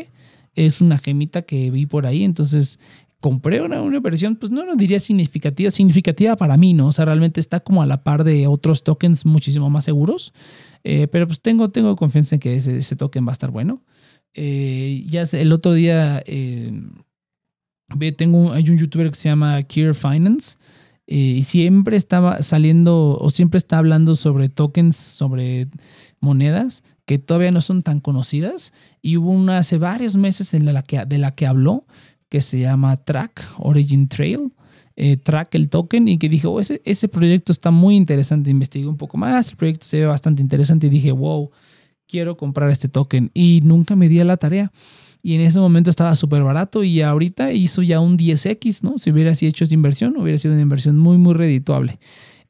Es una gemita que vi por ahí. Entonces compré una, una versión, pues no lo diría significativa, significativa para mí, ¿no? O sea, realmente está como a la par de otros tokens muchísimo más seguros. Eh, pero pues tengo, tengo confianza en que ese, ese token va a estar bueno. Eh, ya el otro día eh, tengo hay un youtuber que se llama Kier Finance eh, y siempre estaba saliendo o siempre está hablando sobre tokens, sobre monedas que todavía no son tan conocidas y hubo una hace varios meses en la que, de la que habló que se llama Track, Origin Trail. track el token y que dije, oh, ese, ese proyecto está muy interesante, investigué un poco más, el proyecto se ve bastante interesante y dije, wow, quiero comprar este token y nunca me di a la tarea. Y en ese momento estaba súper barato y ahorita hizo ya un 10x, ¿no? Si hubiera sido hecho esa inversión, hubiera sido una inversión muy, muy redituable.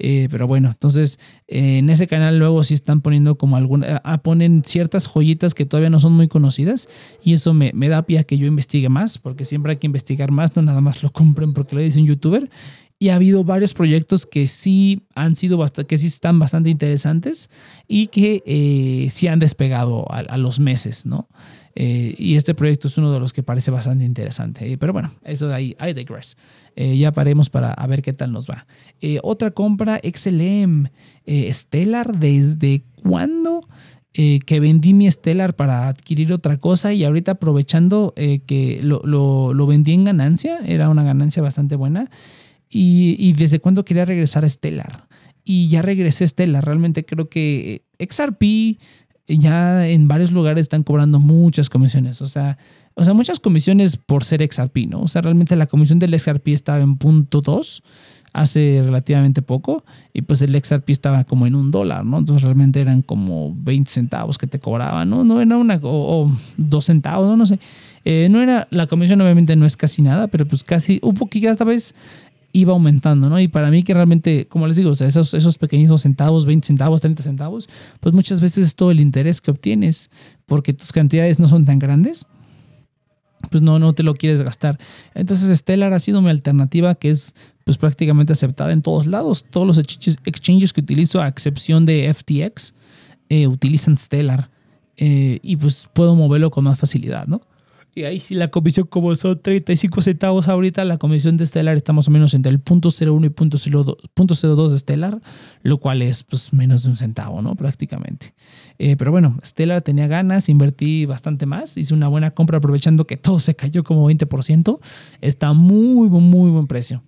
Eh, pero bueno, entonces eh, en ese canal luego sí están poniendo como alguna, ah, ponen ciertas joyitas que todavía no son muy conocidas y eso me, me da pie a que yo investigue más, porque siempre hay que investigar más, no nada más lo compren porque lo dice un youtuber y ha habido varios proyectos que sí han sido bastante, que sí están bastante interesantes y que eh, sí han despegado a, los meses, ¿no? Eh, y este proyecto es uno de los que parece bastante interesante. Eh, pero bueno, eso de ahí, I digress. ya paremos para ver qué tal nos va. otra compra, XLM, Stellar, ¿desde cuándo? que vendí mi Stellar para adquirir otra cosa y ahorita aprovechando que lo, lo, vendí en ganancia, era una ganancia bastante buena y, desde cuándo quería regresar a Stellar. Y ya regresé a Stellar. Realmente creo que XRP ya en varios lugares están cobrando muchas comisiones. O sea, o sea, muchas comisiones por ser XRP, ¿no? O sea, realmente la comisión del XRP estaba en punto 2 hace relativamente poco y pues el XRP estaba como en un dólar, ¿no? Entonces realmente eran como 20 centavos que te cobraban, ¿no? No era una, o, dos centavos, no, no sé. Eh, no era, la comisión obviamente no es casi nada, pero pues casi un poquito, esta vez iba aumentando, ¿no? Y para mí que realmente, como les digo, esos, esos pequeños centavos, 20 centavos, 30 centavos, pues muchas veces es todo el interés que obtienes porque tus cantidades no son tan grandes, pues no, no te lo quieres gastar. Entonces Stellar ha sido mi alternativa que es pues prácticamente aceptada en todos lados. Todos los exchanges que utilizo, a excepción de FTX, eh, utilizan Stellar. Eh, y pues puedo moverlo con más facilidad, ¿no? Y ahí sí la comisión, como son 35 centavos ahorita, la comisión de Stellar está más o menos entre el punto 01 y punto 02, de Stellar, lo cual es pues menos de un centavo, ¿no? Prácticamente. Eh, pero bueno, Stellar tenía ganas, invertí bastante más, hice una buena compra aprovechando que todo se cayó como 20%. Está muy, muy buen precio.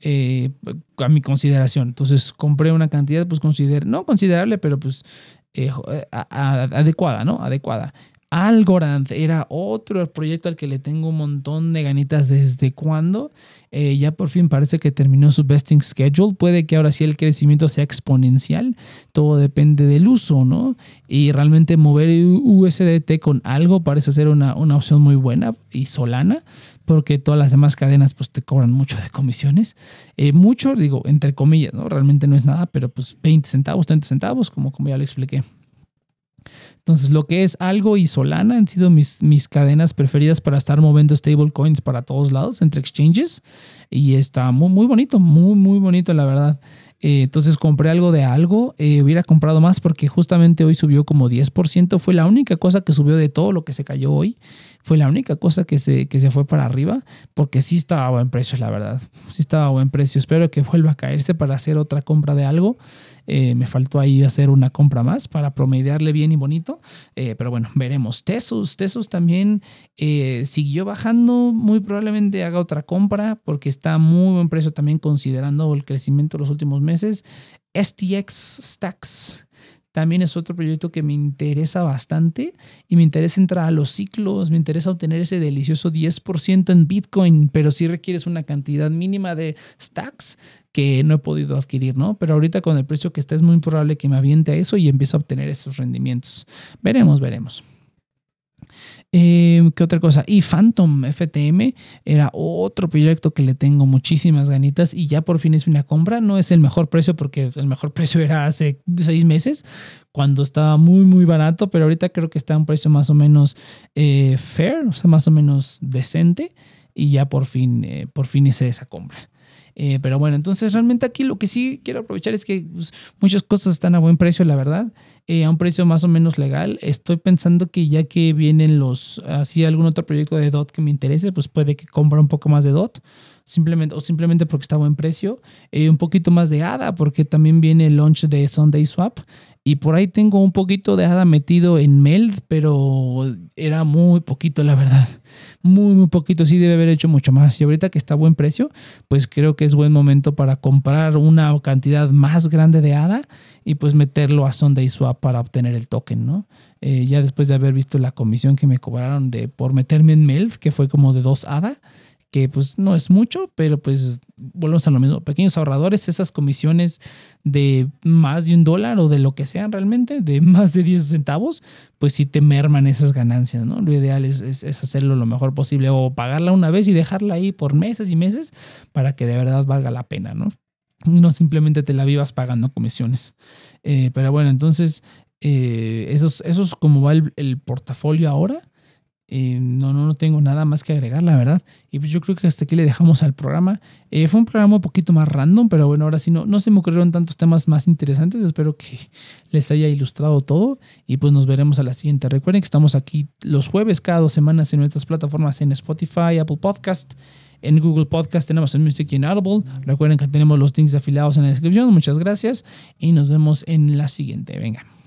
Eh, a mi consideración. Entonces compré una cantidad, pues consider no considerable, pero pues eh, adecuada, ¿no? Adecuada. Algorand era otro proyecto al que le tengo un montón de ganitas desde cuando. Eh, ya por fin parece que terminó su vesting schedule. Puede que ahora sí el crecimiento sea exponencial. Todo depende del uso, ¿no? Y realmente mover USDT con algo parece ser una, una opción muy buena y solana, porque todas las demás cadenas pues te cobran mucho de comisiones. Eh, mucho, digo, entre comillas, ¿no? Realmente no es nada, pero pues 20 centavos, 30 centavos, como, como ya le expliqué. Entonces, lo que es Algo y Solana han sido mis, mis cadenas preferidas para estar moviendo stablecoins para todos lados, entre exchanges. Y está muy, muy bonito, muy, muy bonito, la verdad. Eh, entonces compré algo de algo, eh, hubiera comprado más porque justamente hoy subió como 10%, fue la única cosa que subió de todo lo que se cayó hoy, fue la única cosa que se, que se fue para arriba, porque sí estaba a buen precio, la verdad, sí estaba a buen precio, espero que vuelva a caerse para hacer otra compra de algo, eh, me faltó ahí hacer una compra más para promediarle bien y bonito. Eh, pero bueno, veremos. Tesos, Tesos también eh, siguió bajando. Muy probablemente haga otra compra porque está muy buen precio también considerando el crecimiento de los últimos meses. STX Stacks también es otro proyecto que me interesa bastante y me interesa entrar a los ciclos, me interesa obtener ese delicioso 10% en Bitcoin, pero sí requieres una cantidad mínima de stacks que no he podido adquirir, ¿no? Pero ahorita con el precio que está es muy probable que me aviente a eso y empiece a obtener esos rendimientos. Veremos, veremos. Eh, ¿Qué otra cosa? Y Phantom FTM era otro proyecto que le tengo muchísimas ganitas y ya por fin es una compra. No es el mejor precio porque el mejor precio era hace seis meses cuando estaba muy muy barato, pero ahorita creo que está a un precio más o menos eh, fair, o sea, más o menos decente y ya por fin, eh, por fin hice esa compra. Eh, pero bueno, entonces realmente aquí lo que sí quiero aprovechar es que pues, muchas cosas están a buen precio, la verdad, eh, a un precio más o menos legal. Estoy pensando que ya que vienen los, así algún otro proyecto de DOT que me interese, pues puede que compre un poco más de DOT, simplemente, o simplemente porque está a buen precio, eh, un poquito más de ADA, porque también viene el launch de Sunday Swap. Y por ahí tengo un poquito de ADA metido en Meld, pero era muy poquito, la verdad. Muy, muy poquito. Sí debe haber hecho mucho más. Y ahorita que está a buen precio, pues creo que es buen momento para comprar una cantidad más grande de ADA y pues meterlo a Sunday Swap para obtener el token, ¿no? Eh, ya después de haber visto la comisión que me cobraron de, por meterme en Meld, que fue como de 2 ADA pues no es mucho, pero pues volvemos a lo mismo. Pequeños ahorradores, esas comisiones de más de un dólar o de lo que sean realmente, de más de 10 centavos, pues sí te merman esas ganancias, ¿no? Lo ideal es, es, hacerlo lo mejor posible o pagarla una vez y dejarla ahí por meses y meses para que de verdad valga la pena, ¿no? No simplemente te la vivas pagando comisiones. Eh, pero bueno, entonces, eh, eso, es, eso es como va el portafolio ahora. Eh, no, no, no tengo nada más que agregar, la verdad. Y pues yo creo que hasta aquí le dejamos al programa. Eh, fue un programa un poquito más random, pero bueno, ahora sí no, no se me ocurrieron tantos temas más interesantes. Espero que les haya ilustrado todo. Y pues nos veremos a la siguiente. Recuerden que estamos aquí los jueves cada dos semanas en nuestras plataformas en Spotify, Apple Podcast. En Google Podcast tenemos en Music y Audible. Recuerden que tenemos los links afiliados en la descripción. Muchas gracias y nos vemos en la siguiente. Venga.